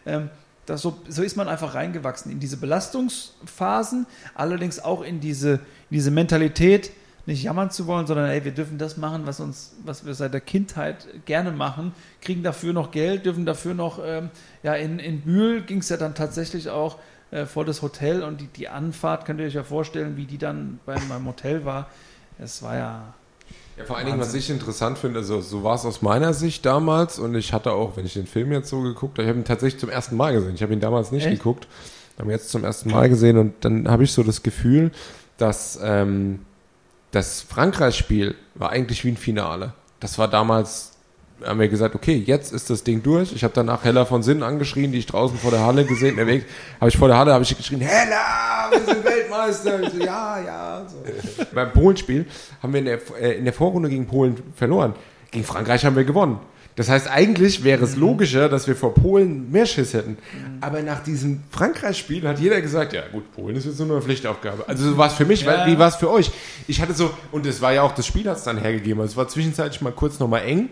Ähm, das so, so ist man einfach reingewachsen in diese Belastungsphasen, allerdings auch in diese, in diese Mentalität, nicht jammern zu wollen, sondern ey, wir dürfen das machen, was uns, was wir seit der Kindheit gerne machen, kriegen dafür noch Geld, dürfen dafür noch, ähm, ja, in, in Bühl ging es ja dann tatsächlich auch äh, vor das Hotel und die, die Anfahrt, könnt ihr euch ja vorstellen, wie die dann beim, beim Hotel war. Es war ja Ja, vor allen Dingen, was ich interessant finde, also so war es aus meiner Sicht damals und ich hatte auch, wenn ich den Film jetzt so geguckt habe, ich habe ihn tatsächlich zum ersten Mal gesehen. Ich habe ihn damals nicht Echt? geguckt, habe ihn jetzt zum ersten Mal gesehen und dann habe ich so das Gefühl, dass ähm, das Frankreich-Spiel war eigentlich wie ein Finale. Das war damals, haben wir gesagt, okay, jetzt ist das Ding durch. Ich habe danach Hella von Sinn angeschrien, die ich draußen vor der Halle gesehen habe. Habe ich vor der Halle habe ich geschrien, Hella, wir sind Weltmeister. Ich so, ja, ja. So. Beim Polenspiel haben wir in der, äh, in der Vorrunde gegen Polen verloren. Gegen Frankreich haben wir gewonnen. Das heißt, eigentlich wäre es logischer, dass wir vor Polen mehr Schiss hätten. Aber nach diesem Frankreich-Spiel hat jeder gesagt, ja gut, Polen ist jetzt nur eine Pflichtaufgabe. Also so war es für mich, Ja. wie war es für euch? Ich hatte so, und es war ja auch, das Spiel hat es dann hergegeben. Also es war zwischenzeitlich mal kurz nochmal eng,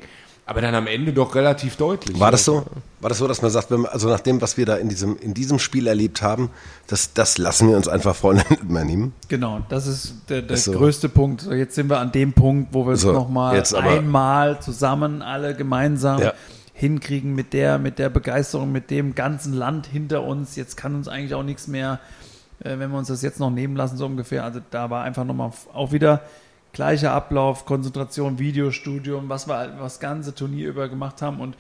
aber dann am Ende doch relativ deutlich. War das so? War das so, dass man sagt, wenn man, also nach dem, was wir da in diesem, in diesem Spiel erlebt haben, das, das lassen wir uns einfach Freunde mehr nehmen? Genau, das ist der, der Ist so. größte Punkt. So, Jetzt sind wir an dem Punkt, wo wir es So, nochmal jetzt aber- einmal zusammen, alle gemeinsam Ja. hinkriegen mit der, mit der Begeisterung, mit dem ganzen Land hinter uns. Jetzt kann uns eigentlich auch nichts mehr, äh, wenn wir uns das jetzt noch nehmen lassen, so ungefähr. Also da war einfach nochmal auch wieder gleicher Ablauf, Konzentration, Videostudium, was wir halt das ganze Turnier über gemacht haben und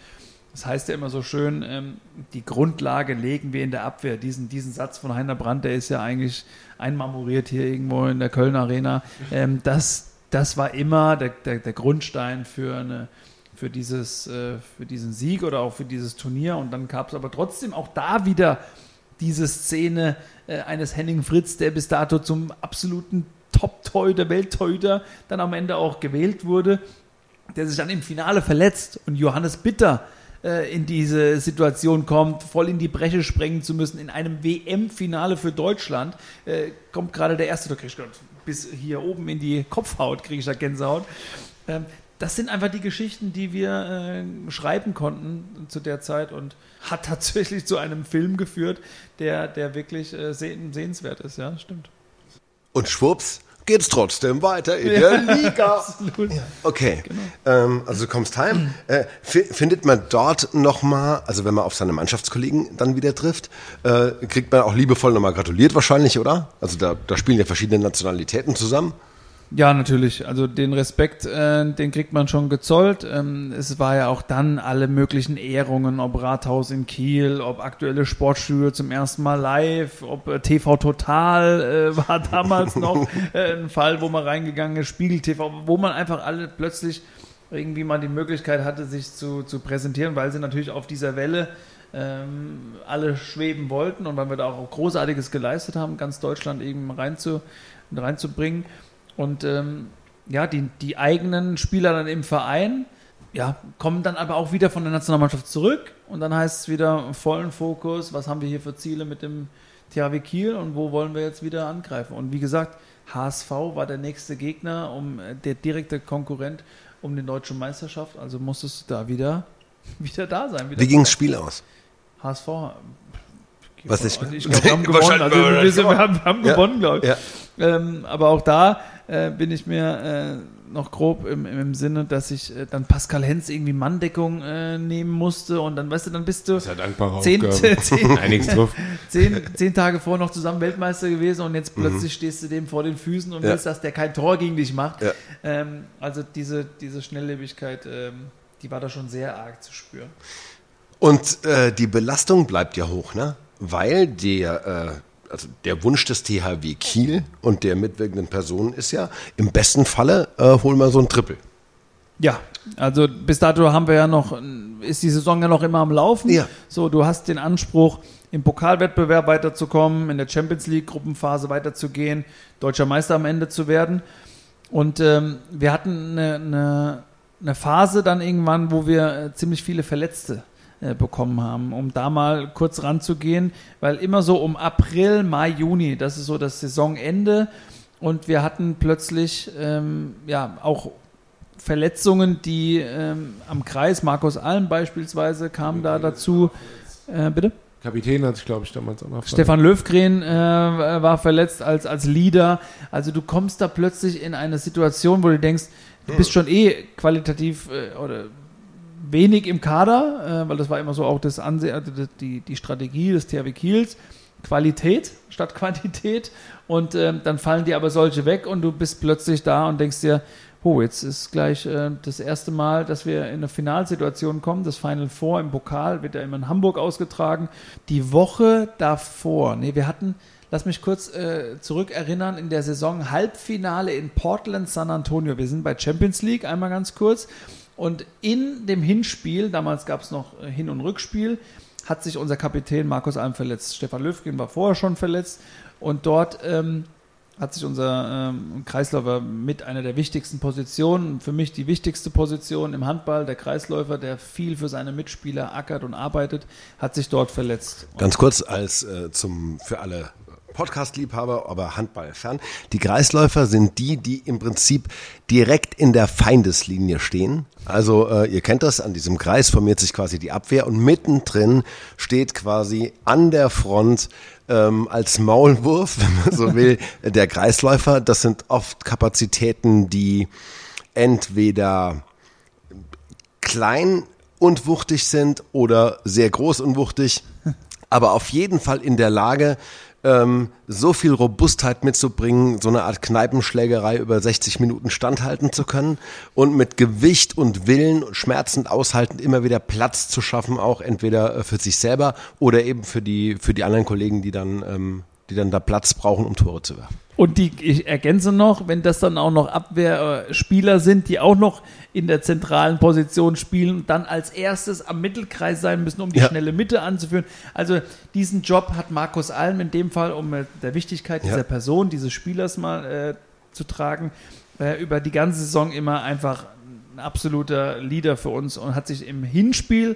das heißt ja immer so schön, ähm, die Grundlage legen wir in der Abwehr. Diesen, diesen Satz von Heiner Brandt, der ist ja eigentlich einmarmoriert hier irgendwo in der Köln Arena. Ähm, das, das war immer der, der, der Grundstein für, eine, für, dieses, äh, für diesen Sieg oder auch für dieses Turnier. Und dann gab es aber trotzdem auch da wieder diese Szene äh, eines Henning Fritz, der bis dato zum absoluten Top-Torhüter, Welttorhüter dann am Ende auch gewählt wurde, der sich dann im Finale verletzt und Johannes Bitter äh, in diese Situation kommt, voll in die Breche sprengen zu müssen, in einem WM-Finale für Deutschland, äh, kommt gerade der erste, da krieg ich grad bis hier oben in die Kopfhaut, kriege ich da Gänsehaut. Ähm, das sind einfach die Geschichten, die wir äh, schreiben konnten zu der Zeit und hat tatsächlich zu einem Film geführt, der, der wirklich äh, seh- sehenswert ist, ja, stimmt. Und schwupps, geht's trotzdem weiter in der Liga. Absolut. Okay, ähm, also du kommst heim. Äh, fi- findet man dort nochmal, also wenn man auf seine Mannschaftskollegen dann wieder trifft, äh, kriegt man auch liebevoll nochmal gratuliert wahrscheinlich, oder? Also da, da spielen ja verschiedene Nationalitäten zusammen. Ja, natürlich. Also den Respekt, äh, den kriegt man schon gezollt. Ähm, es war ja auch dann alle möglichen Ehrungen, ob Rathaus in Kiel, ob aktuelle Sportstudio zum ersten Mal live, ob äh, TV Total äh, war damals noch äh, ein Fall, wo man reingegangen ist, Spiegel TV, wo man einfach alle plötzlich irgendwie mal die Möglichkeit hatte, sich zu, zu präsentieren, weil sie natürlich auf dieser Welle ähm, alle schweben wollten und weil wir da auch Großartiges geleistet haben, ganz Deutschland eben reinzu, reinzubringen. Und ähm, ja, die, die eigenen Spieler dann im Verein, ja, kommen dann aber auch wieder von der Nationalmannschaft zurück und dann heißt es wieder vollen Fokus, was haben wir hier für Ziele mit dem THW Kiel und wo wollen wir jetzt wieder angreifen. Und wie gesagt, HSV war der nächste Gegner, um äh, der direkte Konkurrent um die deutsche Meisterschaft, also musstest du da wieder, wieder da sein. Wieder Wie ging das Spiel aus? HSV. Was ist? Ich glaube, wir haben gewonnen. Also, wir, sind, wir haben, haben Ja. gewonnen, glaube ich. Ja. Ähm, aber auch da äh, bin ich mir äh, noch grob im, im Sinne, dass ich äh, dann Pascal Hens irgendwie Manndeckung äh, nehmen musste und dann, weißt du, dann bist du Das ist ja dankbare zehn, Aufgabe. zehn, drauf. zehn, zehn Tage vor noch zusammen Weltmeister gewesen und jetzt plötzlich stehst du dem vor den Füßen und Mhm. Ja. willst, dass der kein Tor gegen dich macht. Ja. Ähm, also diese, diese Schnelllebigkeit, ähm, die war da schon sehr arg zu spüren. Und äh, die Belastung bleibt ja hoch, ne? Weil der, äh, also der Wunsch des THW Kiel und der mitwirkenden Personen ist ja, im besten Falle äh, holen wir so ein Triple. Ja, also bis dato haben wir ja noch, ist die Saison ja noch immer am Laufen. Ja. So, du hast den Anspruch, im Pokalwettbewerb weiterzukommen, in der Champions League Gruppenphase weiterzugehen, deutscher Meister am Ende zu werden. Und ähm, wir hatten eine, eine, eine Phase dann irgendwann, wo wir äh, ziemlich viele Verletzte äh, bekommen haben, um da mal kurz ranzugehen, weil immer so um April, Mai, Juni, das ist so das Saisonende. Und wir hatten plötzlich ähm, ja auch Verletzungen, die ähm, am Kreis, Markus Alm beispielsweise, kam da dazu. Äh, bitte? Kapitän hatte ich, glaube ich, damals auch noch. Stefan Löwgren äh, war verletzt als, als Leader. Also du kommst da plötzlich in eine Situation, wo du denkst, du bist schon eh qualitativ äh, oder wenig im Kader, äh, weil das war immer so auch das also das- die, die Strategie des THW Kiels. Qualität statt Quantität und ähm, dann fallen dir aber solche weg und du bist plötzlich da und denkst dir, oh, jetzt ist gleich äh, das erste Mal, dass wir in eine Finalsituation kommen. Das Final Four im Pokal wird ja immer in Hamburg ausgetragen. Die Woche davor, nee, wir hatten, lass mich kurz äh, zurückerinnern, in der Saison Halbfinale in Portland, San Antonio. Wir sind bei Champions League, einmal ganz kurz. Und in dem Hinspiel, damals gab es noch äh, Hin- und Rückspiel, hat sich unser Kapitän Markus Alm verletzt. Stefan Löfgen war vorher schon verletzt. Und dort ähm, hat sich unser ähm, Kreisläufer mit einer der wichtigsten Positionen, für mich die wichtigste Position im Handball, der Kreisläufer, der viel für seine Mitspieler ackert und arbeitet, hat sich dort verletzt. Ganz kurz als äh, zum für alle Podcast-Liebhaber, aber Handball fern. Die Kreisläufer sind die, die im Prinzip direkt in der Feindeslinie stehen. Also äh, ihr kennt das, an diesem Kreis formiert sich quasi die Abwehr und mittendrin steht quasi an der Front ähm, als Maulwurf, wenn man so will, der Kreisläufer. Das sind oft Kapazitäten, die entweder klein und wuchtig sind oder sehr groß und wuchtig, aber auf jeden Fall in der Lage, ähm, so viel Robustheit mitzubringen, so eine Art Kneipenschlägerei über 60 Minuten standhalten zu können und mit Gewicht und Willen und schmerzend aushaltend immer wieder Platz zu schaffen, auch entweder äh, für sich selber oder eben für die, für die anderen Kollegen, die dann, ähm, die dann da Platz brauchen, um Tore zu werfen. Und die, ich ergänze noch, wenn das dann auch noch Abwehrspieler sind, die auch noch in der zentralen Position spielen und dann als erstes am Mittelkreis sein müssen, um die Ja. schnelle Mitte anzuführen. Also diesen Job hat Markus Alm in dem Fall, um äh, der Wichtigkeit Ja. dieser Person, dieses Spielers mal äh, zu tragen, äh, über die ganze Saison immer einfach ein absoluter Leader für uns und hat sich im Hinspiel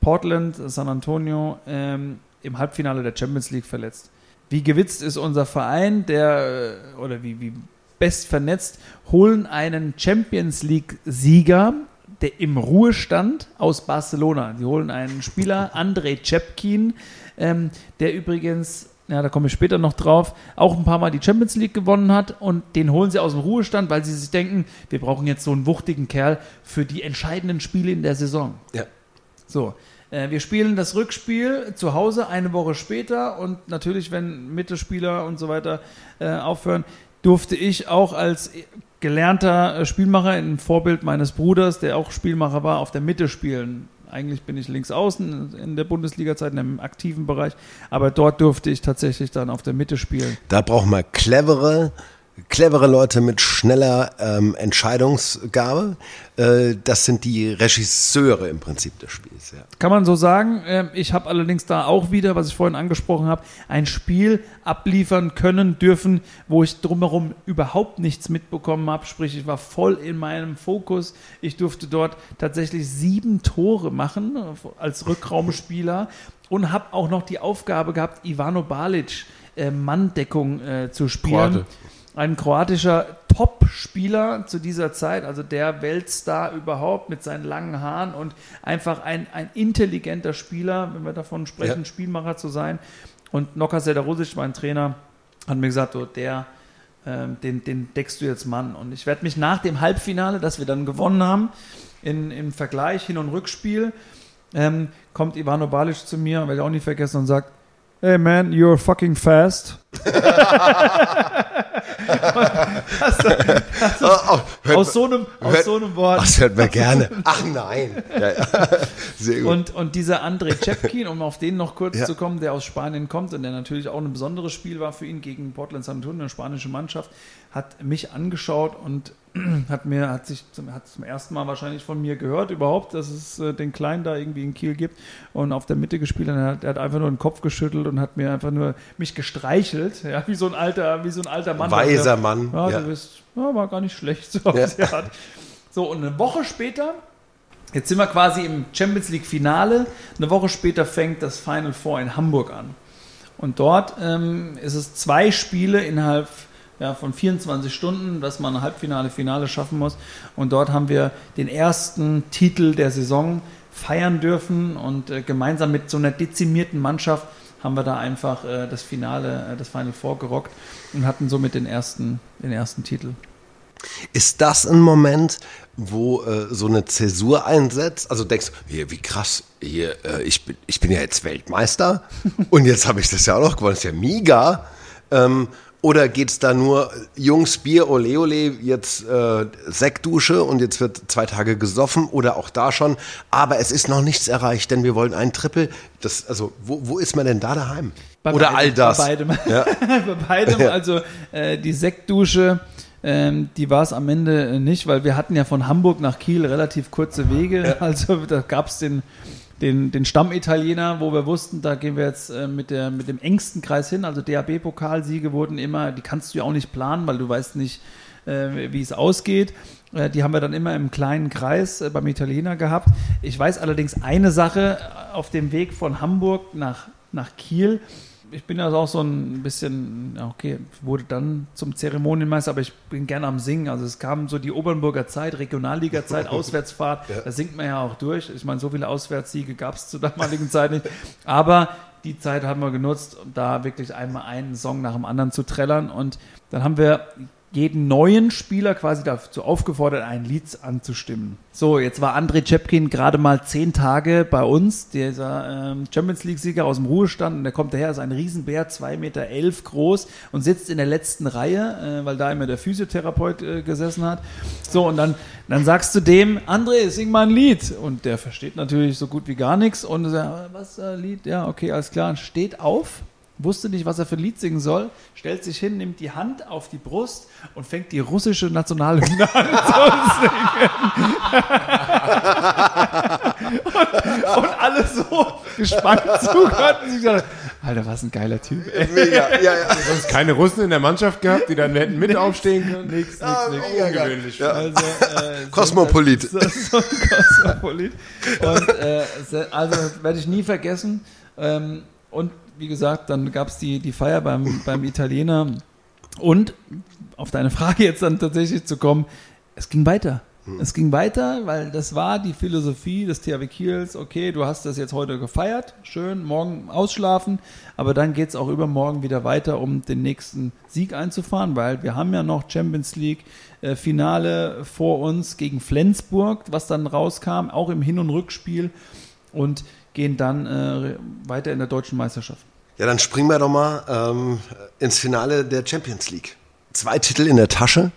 Portland, San Antonio ähm, im Halbfinale der Champions League verletzt. Wie gewitzt ist unser Verein, der äh, oder wie, wie best vernetzt, holen einen Champions League-Sieger, der im Ruhestand aus Barcelona. Sie holen einen Spieler, Andrei Cepkin, ähm, der übrigens, ja, da komme ich später noch drauf, auch ein paar Mal die Champions League gewonnen hat und den holen sie aus dem Ruhestand, weil sie sich denken, wir brauchen jetzt so einen wuchtigen Kerl für die entscheidenden Spiele in der Saison. Ja. So, wir spielen das Rückspiel zu Hause eine Woche später und natürlich, wenn Mittelspieler und so weiter äh, aufhören, durfte ich auch als gelernter äh, Spielmacher, ein Vorbild meines Bruders, der auch Spielmacher war, auf der Mitte spielen. Eigentlich bin ich links außen in der Bundesliga-Zeit, in einem aktiven Bereich, aber dort durfte ich tatsächlich dann auf der Mitte spielen. Da braucht man clevere, clevere Leute mit schneller ähm, Entscheidungsgabe. Äh, das sind die Regisseure im Prinzip des Spiels. Ja. Kann man so sagen. Ähm, ich habe allerdings da auch wieder, was ich vorhin angesprochen habe, ein Spiel abliefern können dürfen, wo ich drumherum überhaupt nichts mitbekommen habe. Sprich, ich war voll in meinem Fokus. Ich durfte dort tatsächlich sieben Tore machen äh, als Rückraumspieler und habe auch noch die Aufgabe gehabt, Ivano Balic äh, Manndeckung äh, zu spielen. Kroate. Ein kroatischer Top-Spieler zu dieser Zeit, also der Weltstar überhaupt mit seinen langen Haaren und einfach ein, ein intelligenter Spieler, wenn wir davon sprechen, Ja. Spielmacher zu sein. Und Noka Sedarusic, mein Trainer, hat mir gesagt, so, der, ähm, den, den deckst du jetzt Mann. Und ich werde mich nach dem Halbfinale, das wir dann gewonnen haben, in, im Vergleich Hin- und Rückspiel, ähm, kommt Ivano Balic zu mir, werde ich auch nie vergessen, und sagt, Hey man, you're fucking fast. Oh, oh, hört Aus so einem, aus hört- so einem Wort. Das hört man gerne. Ach nein. Ja, ja. Sehr gut. Und, und dieser André Cepkin, um auf den noch kurz Ja. zu kommen, der aus Spanien kommt und der natürlich auch ein besonderes Spiel war für ihn gegen Portland San Antonio, eine spanische Mannschaft, hat mich angeschaut und hat mir, hat sich zum, hat zum ersten Mal wahrscheinlich von mir gehört überhaupt, dass es äh, den Kleinen da irgendwie in Kiel gibt und auf der Mitte gespielt und er hat, er hat einfach nur den Kopf geschüttelt und hat mir einfach nur mich gestreichelt, ja, wie so ein alter, wie so ein alter Mann. Weiser Mann. Ja, Ja. du bist, ja, war gar nicht schlecht. So, Ja. so, und eine Woche später, jetzt sind wir quasi im Champions League Finale, eine Woche später fängt das Final Four in Hamburg an. Und dort ähm, ist es zwei Spiele innerhalb ja, von 24 Stunden, dass man ein Halbfinale, Finale schaffen muss. Und dort haben wir den ersten Titel der Saison feiern dürfen und äh, gemeinsam mit so einer dezimierten Mannschaft haben wir da einfach äh, das Finale, äh, das Final Four gerockt und hatten somit den ersten, den ersten Titel. Ist das ein Moment, wo äh, so eine Zäsur einsetzt? Also denkst du, hier, wie krass, hier, äh, ich, bin, ich bin ja jetzt Weltmeister und jetzt habe ich das ja auch noch gewonnen, das ist ja mega. Ähm, oder geht es da nur, Jungs, Bier, ole ole, jetzt äh, Sektdusche und jetzt wird zwei Tage gesoffen oder auch da schon, aber es ist noch nichts erreicht, denn wir wollen ein Triple. Das, also, wo, wo ist man denn da daheim? Bei oder beidem, all das? Bei beidem. Ja. bei beidem. Also äh, die Sektdusche, ähm, die war es am Ende äh, nicht, weil wir hatten ja von Hamburg nach Kiel relativ kurze Wege. Also da gab es den, den, den Stammitaliener, wo wir wussten, da gehen wir jetzt äh, mit, der, mit dem engsten Kreis hin. Also DAB-Pokalsiege wurden immer, die kannst du ja auch nicht planen, weil du weißt nicht, äh, wie es ausgeht. Äh, Die haben wir dann immer im kleinen Kreis äh, beim Italiener gehabt. Ich weiß allerdings eine Sache auf dem Weg von Hamburg nach, nach Kiel. Ich bin also auch so ein bisschen, ja, okay, wurde dann zum Zeremonienmeister, aber ich bin gerne am Singen. Also es kam so die Obernburger Zeit, Regionalliga-Zeit, Auswärtsfahrt, da singt man ja auch durch. Ich meine, so viele Auswärtssiege gab es zur damaligen Zeit nicht. Aber die Zeit haben wir genutzt, um da wirklich einmal einen Song nach dem anderen zu trällern. Und dann haben wir jeden neuen Spieler quasi dazu aufgefordert, ein Lied anzustimmen. So, jetzt war André Cepkin gerade mal zehn Tage bei uns, dieser ähm, Champions League-Sieger aus dem Ruhestand. Und der kommt daher, ist ein Riesenbär, 2,11 Meter elf groß und sitzt in der letzten Reihe, äh, weil da immer der Physiotherapeut äh, gesessen hat. So, und dann, dann sagst du dem, André, sing mal ein Lied. Und der versteht natürlich so gut wie gar nichts. Und sagt, was, äh, Lied? Ja, okay, alles klar. Und steht auf, wusste nicht, was er für ein Lied singen soll, stellt sich hin, nimmt die Hand auf die Brust und fängt die russische Nationalhymne an zu singen. und, und alle so gespannt zugehört und sich gedacht, Alter, was ein geiler Typ. Ey. Mega, ja, ja. Sonst keine Russen in der Mannschaft gehabt, die dann hätten mit aufstehen können. Nix, nix, Ah, nix. Ungewöhnlich. Ja. Also, äh, Kosmopolit. So, so ein Kosmopolit. Und äh, also werde ich nie vergessen. Ähm, und wie gesagt, dann gab es die, die Feier beim, beim Italiener. Und auf deine Frage jetzt dann tatsächlich zu kommen, es ging weiter. Es ging weiter, weil das war die Philosophie des THW Kiels. Okay, du hast das jetzt heute gefeiert, schön, morgen ausschlafen, aber dann geht es auch übermorgen wieder weiter, um den nächsten Sieg einzufahren, weil wir haben ja noch Champions League äh, Finale vor uns gegen Flensburg, was dann rauskam, auch im Hin- und Rückspiel und gehen dann äh, weiter in der deutschen Meisterschaft. Ja, dann springen wir doch mal ähm, ins Finale der Champions League. zwei Titel in der Tasche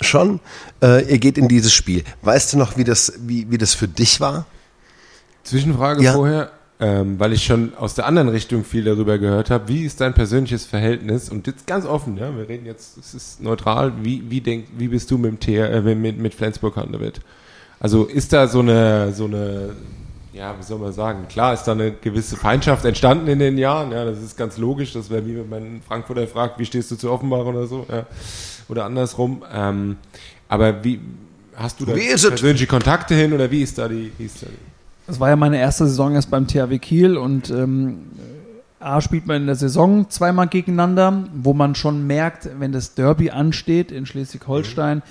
schon. Äh, ihr geht in dieses Spiel. Weißt du noch, wie das, wie, wie das für dich war? Zwischenfrage Ja. vorher, ähm, weil ich schon aus der anderen Richtung viel darüber gehört habe. Wie ist dein persönliches Verhältnis? Und jetzt ganz offen, ja, wir reden jetzt, es ist neutral. Wie, wie, denk, wie bist du mit, dem TR, äh, mit, mit Flensburg Handewitt? Also ist da so eine, so eine, ja, wie soll man sagen? Klar ist da eine gewisse Feindschaft entstanden in den Jahren. Ja, das ist ganz logisch. Das wäre wie wenn man einen Frankfurter fragt, wie stehst du zu Offenbach oder so, ja, oder andersrum. Ähm, aber wie hast du da Wie ist es? persönliche Kontakte hin oder wie ist da die? Wie ist da die? Das war ja meine erste Saison erst beim THW Kiel und ähm, A spielt man in der Saison zweimal gegeneinander, wo man schon merkt, wenn das Derby ansteht in Schleswig-Holstein,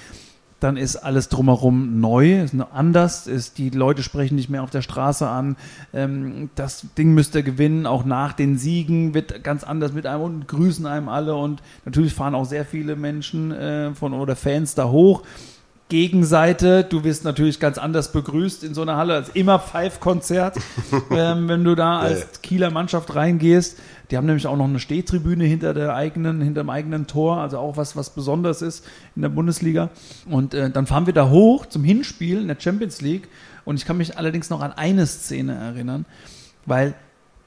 dann ist alles drumherum neu, ist anders, ist, die Leute sprechen nicht mehr auf der Straße an, ähm, das Ding müsst ihr gewinnen, auch nach den Siegen wird ganz anders mit einem und grüßen einem alle und natürlich fahren auch sehr viele Menschen äh, von oder Fans da hoch. Gegenseite, du wirst natürlich ganz anders begrüßt in so einer Halle als immer Pfeifkonzert, ähm, wenn du da als Kieler Mannschaft reingehst. Die haben nämlich auch noch eine Stehtribüne hinter der eigenen, hinter dem eigenen Tor, also auch was, was Besonderes ist in der Bundesliga. Und äh, dann fahren wir da hoch zum Hinspiel in der Champions League. Und ich kann mich allerdings noch an eine Szene erinnern, weil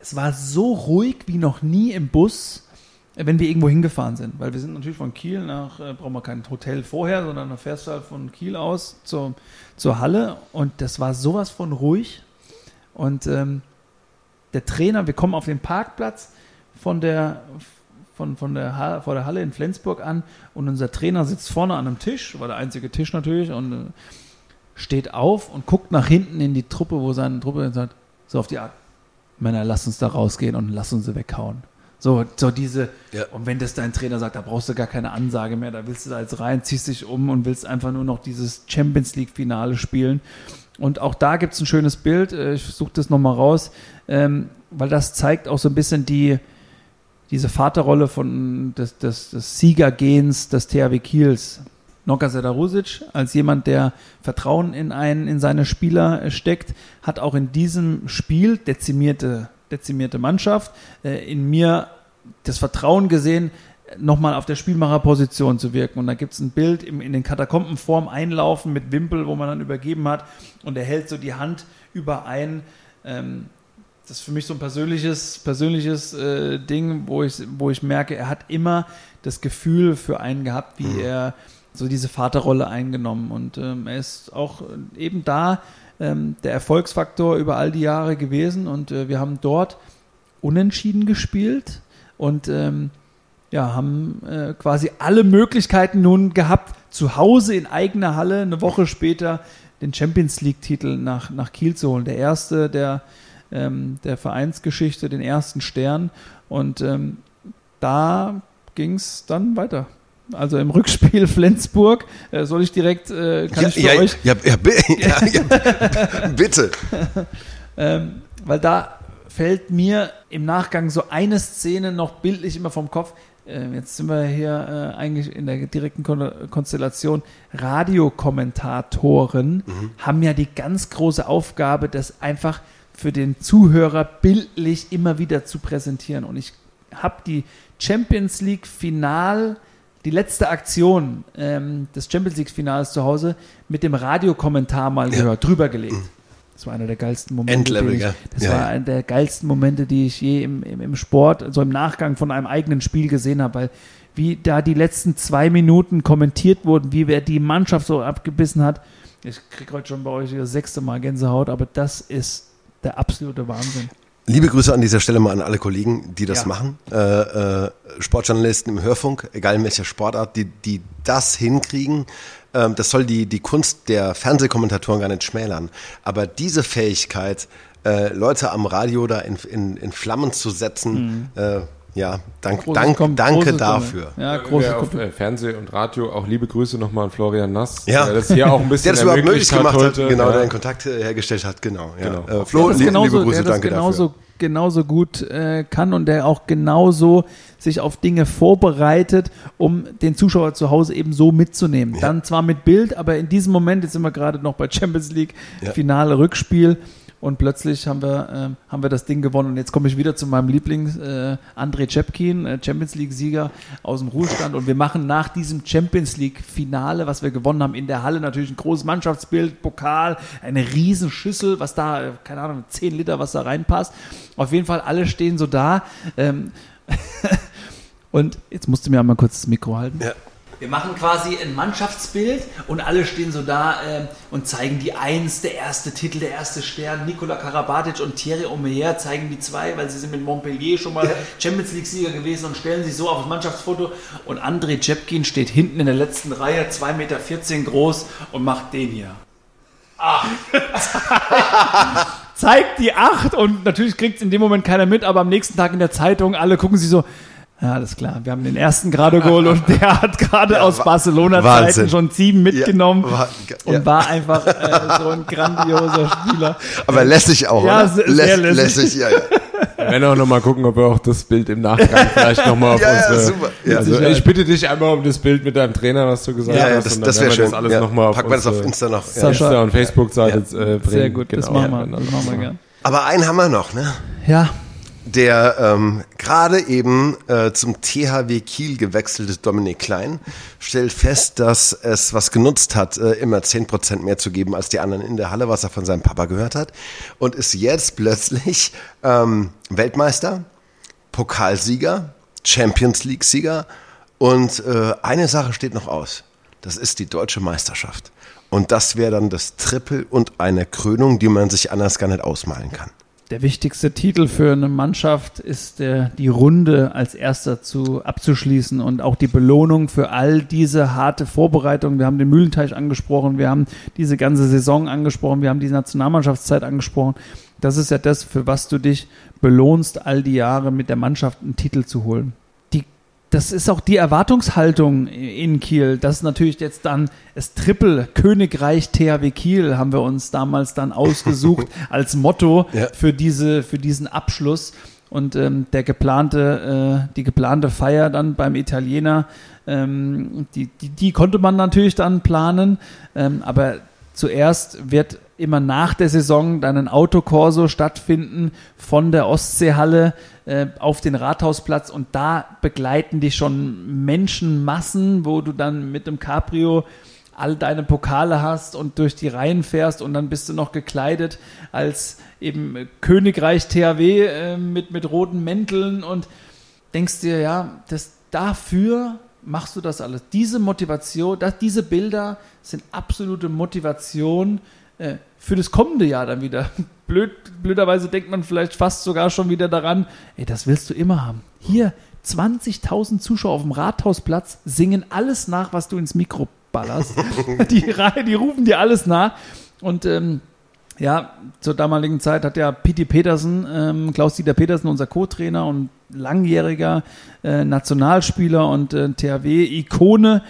es war so ruhig wie noch nie im Bus, wenn wir irgendwo hingefahren sind. Weil wir sind natürlich von Kiel nach, äh, brauchen wir kein Hotel vorher, sondern da fährst du halt von Kiel aus zur, zur Halle und das war sowas von ruhig. Und ähm, der Trainer, wir kommen auf den Parkplatz von der, von, von der, Ha- vor der Halle in Flensburg an und unser Trainer sitzt vorne an einem Tisch, war der einzige Tisch natürlich, und äh, steht auf und guckt nach hinten in die Truppe, wo seine Truppe sagt, so auf die Art, Männer, lasst uns da rausgehen und lasst uns sie weghauen. So, so diese, Ja. und wenn das dein Trainer sagt, da brauchst du gar keine Ansage mehr, da willst du da jetzt rein, ziehst dich um und willst einfach nur noch dieses Champions League-Finale spielen. Und auch da gibt es ein schönes Bild, äh, ich suche das nochmal raus, ähm, weil das zeigt auch so ein bisschen die, diese Vaterrolle von des, des, des Siegergehens des THW Kiels. Noka Sedarusic als jemand, der Vertrauen in einen, in seine Spieler äh, steckt, hat auch in diesem Spiel dezimierte, dezimierte Mannschaft äh, in mir das Vertrauen gesehen, nochmal auf der Spielmacherposition zu wirken. Und da gibt es ein Bild im, in den Katakomben Einlaufen mit Wimpel, wo man dann übergeben hat und er hält so die Hand überein. Ähm, das ist für mich so ein persönliches, persönliches äh, Ding, wo ich, wo ich merke, er hat immer das Gefühl für einen gehabt, wie er so diese Vaterrolle eingenommen. Und ähm, er ist auch eben da ähm, der Erfolgsfaktor über all die Jahre gewesen. Und äh, wir haben dort unentschieden gespielt und ähm, ja, haben äh, quasi alle Möglichkeiten nun gehabt, zu Hause in eigener Halle eine Woche später den Champions League-Titel nach, nach Kiel zu holen. Der erste der, ähm, der Vereinsgeschichte, den ersten Stern. Und ähm, da ging es dann weiter. Also im Rückspiel Flensburg, äh, soll ich direkt, äh, kann ja, ich für ja, euch ja, ja, bi- ja, ja, bitte. ähm, weil da fällt mir im Nachgang so eine Szene noch bildlich immer vom Kopf. Äh, jetzt sind wir hier äh, eigentlich in der direkten Kon Konstellation. Radiokommentatoren haben ja die ganz große Aufgabe, das einfach für den Zuhörer bildlich immer wieder zu präsentieren. Und ich habe die Champions League Final, die letzte Aktion ähm, des Champions League Finals zu Hause mit dem Radiokommentar mal Ja. gehört, drüber gelegt. Das war einer der geilsten Momente. Endlevel, die ich, das Ja, war einer der geilsten Momente, die ich je im, im, im Sport, so im Nachgang von einem eigenen Spiel gesehen habe, weil wie da die letzten zwei Minuten kommentiert wurden, wie wer die Mannschaft so abgebissen hat. Ich kriege heute schon bei euch das sechste Mal Gänsehaut, aber das ist der absolute Wahnsinn. Liebe Grüße an dieser Stelle mal an alle Kollegen, die das Ja. machen. Äh, äh, Sportjournalisten im Hörfunk, egal in welcher Sportart, die, die das hinkriegen. Ähm, das soll die, die Kunst der Fernsehkommentatoren gar nicht schmälern. Aber diese Fähigkeit, äh, Leute am Radio da in, in, in Flammen zu setzen, äh, ja, dank, dank, Kom- danke dafür. Ja, große auf äh, Fernseh und Radio auch liebe Grüße nochmal an Florian Nass, Ja. der das hier auch ein bisschen Der das überhaupt möglich ermöglicht gemacht hat, heute. genau, ja. der den Kontakt äh, hergestellt hat, genau. Ja. Genau. Äh, Flo, der das li- genauso, liebe Grüße, der das danke genauso, dafür. genauso gut äh, kann und der auch genauso sich auf Dinge vorbereitet, um den Zuschauer zu Hause eben so mitzunehmen. Ja. Dann zwar mit Bild, aber in diesem Moment, jetzt sind wir gerade noch bei Champions League, Ja. Finale Rückspiel und plötzlich haben wir, ähm, haben wir das Ding gewonnen. Und jetzt komme ich wieder zu meinem Liebling, äh, André Cepkin, äh, Champions League-Sieger aus dem Ruhestand. Und wir machen nach diesem Champions League-Finale, was wir gewonnen haben, in der Halle natürlich ein großes Mannschaftsbild, Pokal, eine Riesenschüssel, was da, äh, keine Ahnung, 10 Liter, was da reinpasst. Auf jeden Fall, alle stehen so da. Ähm, und jetzt musst du mir einmal kurz das Mikro halten. Ja. Wir machen quasi ein Mannschaftsbild und alle stehen so da äh, und zeigen die Eins, der erste Titel, der erste Stern. Nikola Karabatic und Thierry Omeyer zeigen die zwei, weil sie sind mit Montpellier schon mal Champions League-Sieger gewesen und stellen sich so auf das Mannschaftsfoto. Und André Cepkin steht hinten in der letzten Reihe, 2,14 Meter groß und macht den hier. Ah. Zeigt die acht und natürlich kriegt es in dem Moment keiner mit, aber am nächsten Tag in der Zeitung, alle gucken sie so, ja, alles klar. Wir haben den ersten gerade geholt und der hat gerade Ja, aus Barcelona-Zeiten schon sieben mitgenommen Ja, war- und ja. war einfach äh, so ein grandioser Spieler. Aber lässig auch, Ja, oder? sehr- sehr lässig. ja, ja. Wir werden auch nochmal gucken, ob wir auch das Bild im Nachgang vielleicht nochmal auf Ja, ja, unsere... super. Ja. Also ich bitte dich einmal um das Bild mit deinem Trainer, was du gesagt Ja, ja, hast. das, und dann das wäre schön. Das alles ja. noch mal auf Packen wir das auf Insta noch. Ja. Insta- und Facebook-Seite äh, bringen. Sehr gut, das Genau. machen wir. Das machen wir gern. Aber einen haben wir noch, ne? Ja, Der ähm, gerade eben äh, zum THW Kiel gewechselte Dominik Klein stellt fest, dass es was genutzt hat, äh, immer 10% mehr zu geben als die anderen in der Halle, was er von seinem Papa gehört hat. Und ist jetzt plötzlich ähm, Weltmeister, Pokalsieger, Champions League-Sieger. Und äh, eine Sache steht noch aus. Das ist die deutsche Meisterschaft. Und das wäre dann das Triple und eine Krönung, die man sich anders gar nicht ausmalen kann. Der wichtigste Titel für eine Mannschaft ist der, die Runde als erster zu abzuschließen und auch die Belohnung für all diese harte Vorbereitung. Wir haben den Mühlenteich angesprochen, wir haben diese ganze Saison angesprochen, wir haben die Nationalmannschaftszeit angesprochen. Das ist ja das, für was du dich belohnst, all die Jahre mit der Mannschaft einen Titel zu holen. Das ist auch die Erwartungshaltung in Kiel. Das ist natürlich jetzt dann das Triple Königreich THW Kiel haben wir uns damals dann ausgesucht als Motto Ja. für diese für diesen Abschluss und ähm, der geplante äh, die geplante Feier dann beim Italiener ähm, die, die die konnte man natürlich dann planen ähm, aber zuerst wird immer nach der Saison dann ein Autokorso stattfinden von der Ostseehalle äh, auf den Rathausplatz und da begleiten dich schon Menschenmassen, wo du dann mit dem Cabrio all deine Pokale hast und durch die Reihen fährst und dann bist du noch gekleidet als eben Königreich THW äh, mit, mit roten Mänteln und denkst dir, ja, das dafür machst du das alles. Diese Motivation, das, diese Bilder sind absolute Motivation für das kommende Jahr dann wieder. Blöd, blöderweise denkt man vielleicht fast sogar schon wieder daran, ey, das willst du immer haben. Hier 20.000 Zuschauer auf dem Rathausplatz singen alles nach, was du ins Mikro ballerst. die, die rufen dir alles nach. Und ähm, ja, zur damaligen Zeit hat ja Piti Petersen, ähm, Klaus-Dieter Petersen, unser Co-Trainer und langjähriger äh, Nationalspieler und äh, THW-Ikone,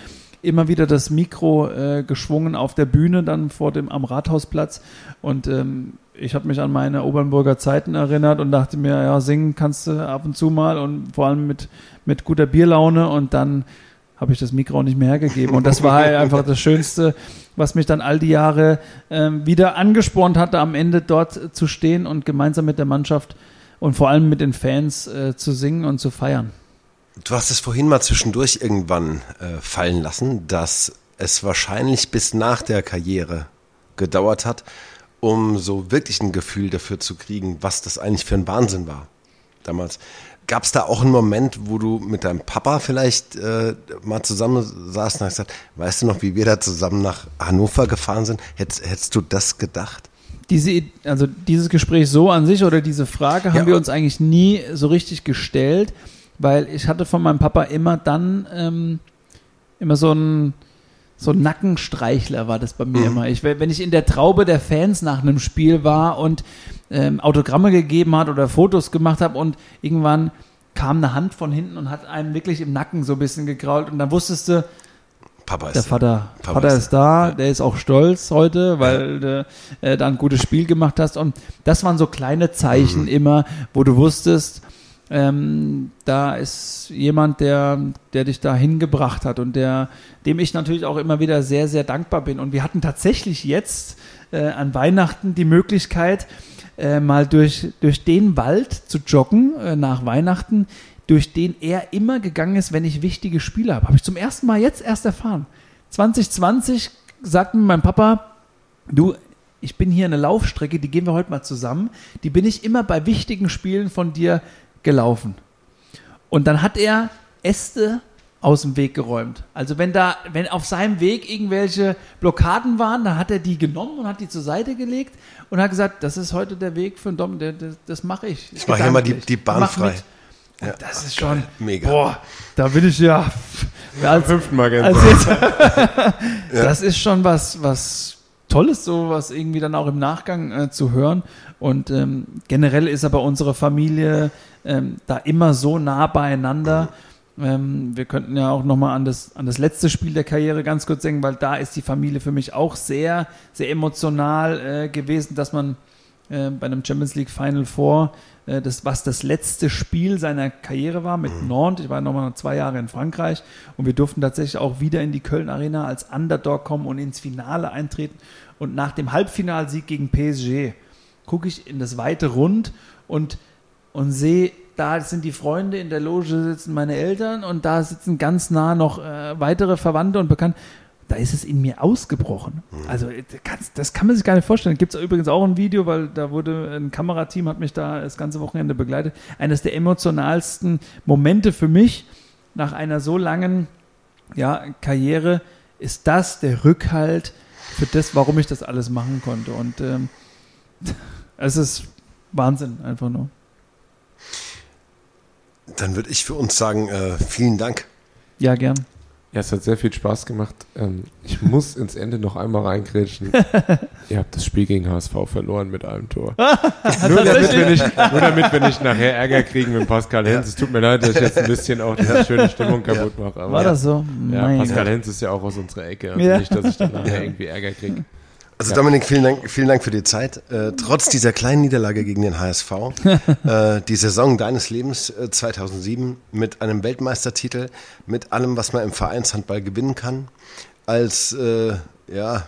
immer wieder das Mikro äh, geschwungen auf der Bühne, dann vor dem am Rathausplatz. Und ähm, ich habe mich an meine Obernburger Zeiten erinnert und dachte mir, ja, singen kannst du ab und zu mal und vor allem mit, mit guter Bierlaune und dann habe ich das Mikro nicht mehr hergegeben. Und das war halt einfach das Schönste, was mich dann all die Jahre ähm, wieder angespornt hatte, am Ende dort zu stehen und gemeinsam mit der Mannschaft und vor allem mit den Fans äh, zu singen und zu feiern. Du hast es vorhin mal zwischendurch irgendwann äh, fallen lassen, dass es wahrscheinlich bis nach der Karriere gedauert hat, um so wirklich ein Gefühl dafür zu kriegen, was das eigentlich für ein Wahnsinn war damals. Gab es da auch einen Moment, wo du mit deinem Papa vielleicht äh, mal zusammen saßt und hast gesagt, weißt du noch, wie wir da zusammen nach Hannover gefahren sind? Hättest, hättest du das gedacht? Diese, also dieses Gespräch so an sich oder diese Frage haben Ja. wir uns eigentlich nie so richtig gestellt, weil ich hatte von meinem Papa immer dann ähm, immer so ein so ein Nackenstreichler war das bei mir immer. Ich, wenn ich in der Traube der Fans nach einem Spiel war und ähm, Autogramme gegeben hat oder Fotos gemacht habe und irgendwann kam eine Hand von hinten und hat einem wirklich im Nacken so ein bisschen gekrault und dann wusstest du, Papa ist der Vater, Papa Vater ist da, der ist auch stolz heute, weil du äh, da ein gutes Spiel gemacht hast. Und das waren so kleine Zeichen Mhm. immer, wo du wusstest, ähm, da ist jemand, der, der dich da hingebracht hat und der, dem ich natürlich auch immer wieder sehr, sehr dankbar bin. Und wir hatten tatsächlich jetzt äh, an Weihnachten die Möglichkeit, äh, mal durch, durch den Wald zu joggen äh, nach Weihnachten, durch den er immer gegangen ist, wenn ich wichtige Spiele habe. Habe ich zum ersten Mal jetzt erst erfahren. 2020 sagte mir mein Papa, du, ich bin hier eine Laufstrecke, die gehen wir heute mal zusammen. Die bin ich immer bei wichtigen Spielen von dir gelaufen. Und dann hat er Äste aus dem Weg geräumt. Also wenn da, wenn auf seinem Weg irgendwelche Blockaden waren, dann hat er die genommen und hat die zur Seite gelegt und hat gesagt, das ist heute der Weg für den Dom, das, das mache ich. Ich mache hier mal die, die Bahn frei. Ja, das ist schon, mega. boah, da will ich ja, als, fünften Mal als jetzt, Das ist schon was, was Tolles, so was irgendwie dann auch im Nachgang äh, zu hören. Und ähm, generell ist aber unsere Familie ähm, da immer so nah beieinander. Ähm, wir könnten ja auch nochmal an das, an das letzte Spiel der Karriere ganz kurz denken, weil da ist die Familie für mich auch sehr, sehr emotional äh, gewesen, dass man äh, bei einem Champions League Final Four, äh, das, was das letzte Spiel seiner Karriere war mit mhm. Nantes. Ich war nochmal zwei Jahre in Frankreich und wir durften tatsächlich auch wieder in die Köln Arena als Underdog kommen und ins Finale eintreten. Und nach dem Halbfinalsieg gegen PSG gucke ich in das weite Rund und, und sehe da sind die Freunde, in der Loge sitzen meine Eltern und da sitzen ganz nah noch äh, weitere Verwandte und Bekannte. Da ist es in mir ausgebrochen. Mhm. Also äh, das kann man sich gar nicht vorstellen. Gibt es übrigens auch ein Video, weil da wurde ein Kamerateam hat mich da das ganze Wochenende begleitet. Eines der emotionalsten Momente für mich nach einer so langen ja, Karriere ist das der Rückhalt für das, warum ich das alles machen konnte. Und ähm, es ist Wahnsinn einfach nur. Dann würde ich für uns sagen, äh, vielen Dank. Ja, gern. Ja, es hat sehr viel Spaß gemacht. Ähm, ich muss ins Ende noch einmal reingrätschen. Ihr habt das Spiel gegen HSV verloren mit einem Tor. nur, damit wir nicht, nur damit wir nicht nachher Ärger kriegen mit Pascal Hens. Es tut mir leid, dass ich jetzt ein bisschen auch diese schöne Stimmung kaputt mache. Aber War das so? Ja, Pascal Hens ist ja auch aus unserer Ecke. Also ja. nicht, dass ich dann nachher irgendwie Ärger kriege. Also ja. Dominik, vielen Dank, vielen Dank für die Zeit. Äh, trotz dieser kleinen Niederlage gegen den HSV, äh, die Saison deines Lebens äh, 2007 mit einem Weltmeistertitel, mit allem, was man im Vereinshandball gewinnen kann, als äh, ja,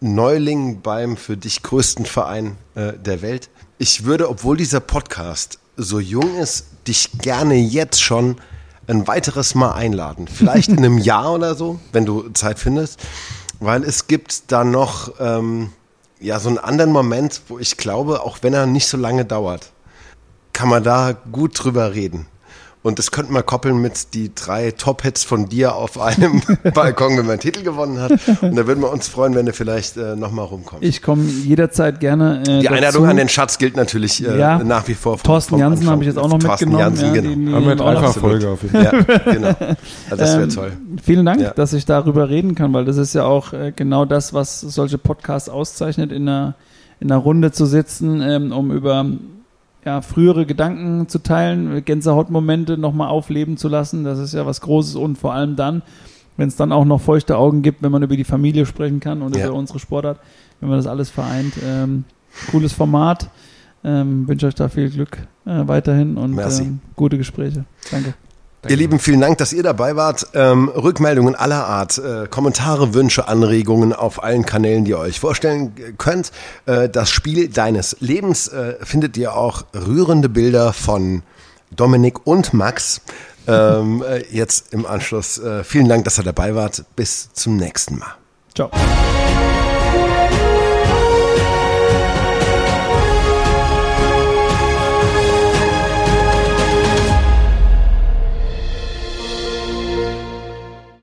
Neuling beim für dich größten Verein äh, der Welt. Ich würde, obwohl dieser Podcast so jung ist, dich gerne jetzt schon ein weiteres Mal einladen. Vielleicht in einem Jahr oder so, wenn du Zeit findest. Weil es gibt da noch ähm, ja so einen anderen Moment, wo ich glaube, auch wenn er nicht so lange dauert, kann man da gut drüber reden. Und das könnten wir koppeln mit die drei Top-Hits von dir auf einem Balkon, wenn man einen Titel gewonnen hat. Und da würden wir uns freuen, wenn du vielleicht äh, nochmal rumkommst. Ich komme jederzeit gerne. Äh, die Einladung dazu. an den Schatz gilt natürlich äh, ja. nach wie vor. Vom, Thorsten Jansen habe ich jetzt auch noch Thorsten mitgenommen. Jansen, ja, genau. Die, die Haben wir dreifach Folge auf jeden Fall. Ja, genau. Also das wäre ähm, toll. Vielen Dank, ja. dass ich darüber reden kann, weil das ist ja auch äh, genau das, was solche Podcasts auszeichnet, in einer, in einer Runde zu sitzen, ähm, um über ja, frühere Gedanken zu teilen, Gänsehautmomente nochmal aufleben zu lassen. Das ist ja was Großes und vor allem dann, wenn es dann auch noch feuchte Augen gibt, wenn man über die Familie sprechen kann und ja. über unsere Sportart, wenn man das alles vereint. Ähm, cooles Format. Ähm, wünsche euch da viel Glück äh, weiterhin und ähm, gute Gespräche. Danke. Ihr Lieben, vielen Dank, dass ihr dabei wart. Ähm, Rückmeldungen aller Art, äh, Kommentare, Wünsche, Anregungen auf allen Kanälen, die ihr euch vorstellen könnt. Äh, das Spiel deines Lebens äh, findet ihr auch rührende Bilder von Dominik und Max. Ähm, äh, jetzt im Anschluss. Äh, vielen Dank, dass ihr dabei wart. Bis zum nächsten Mal. Ciao.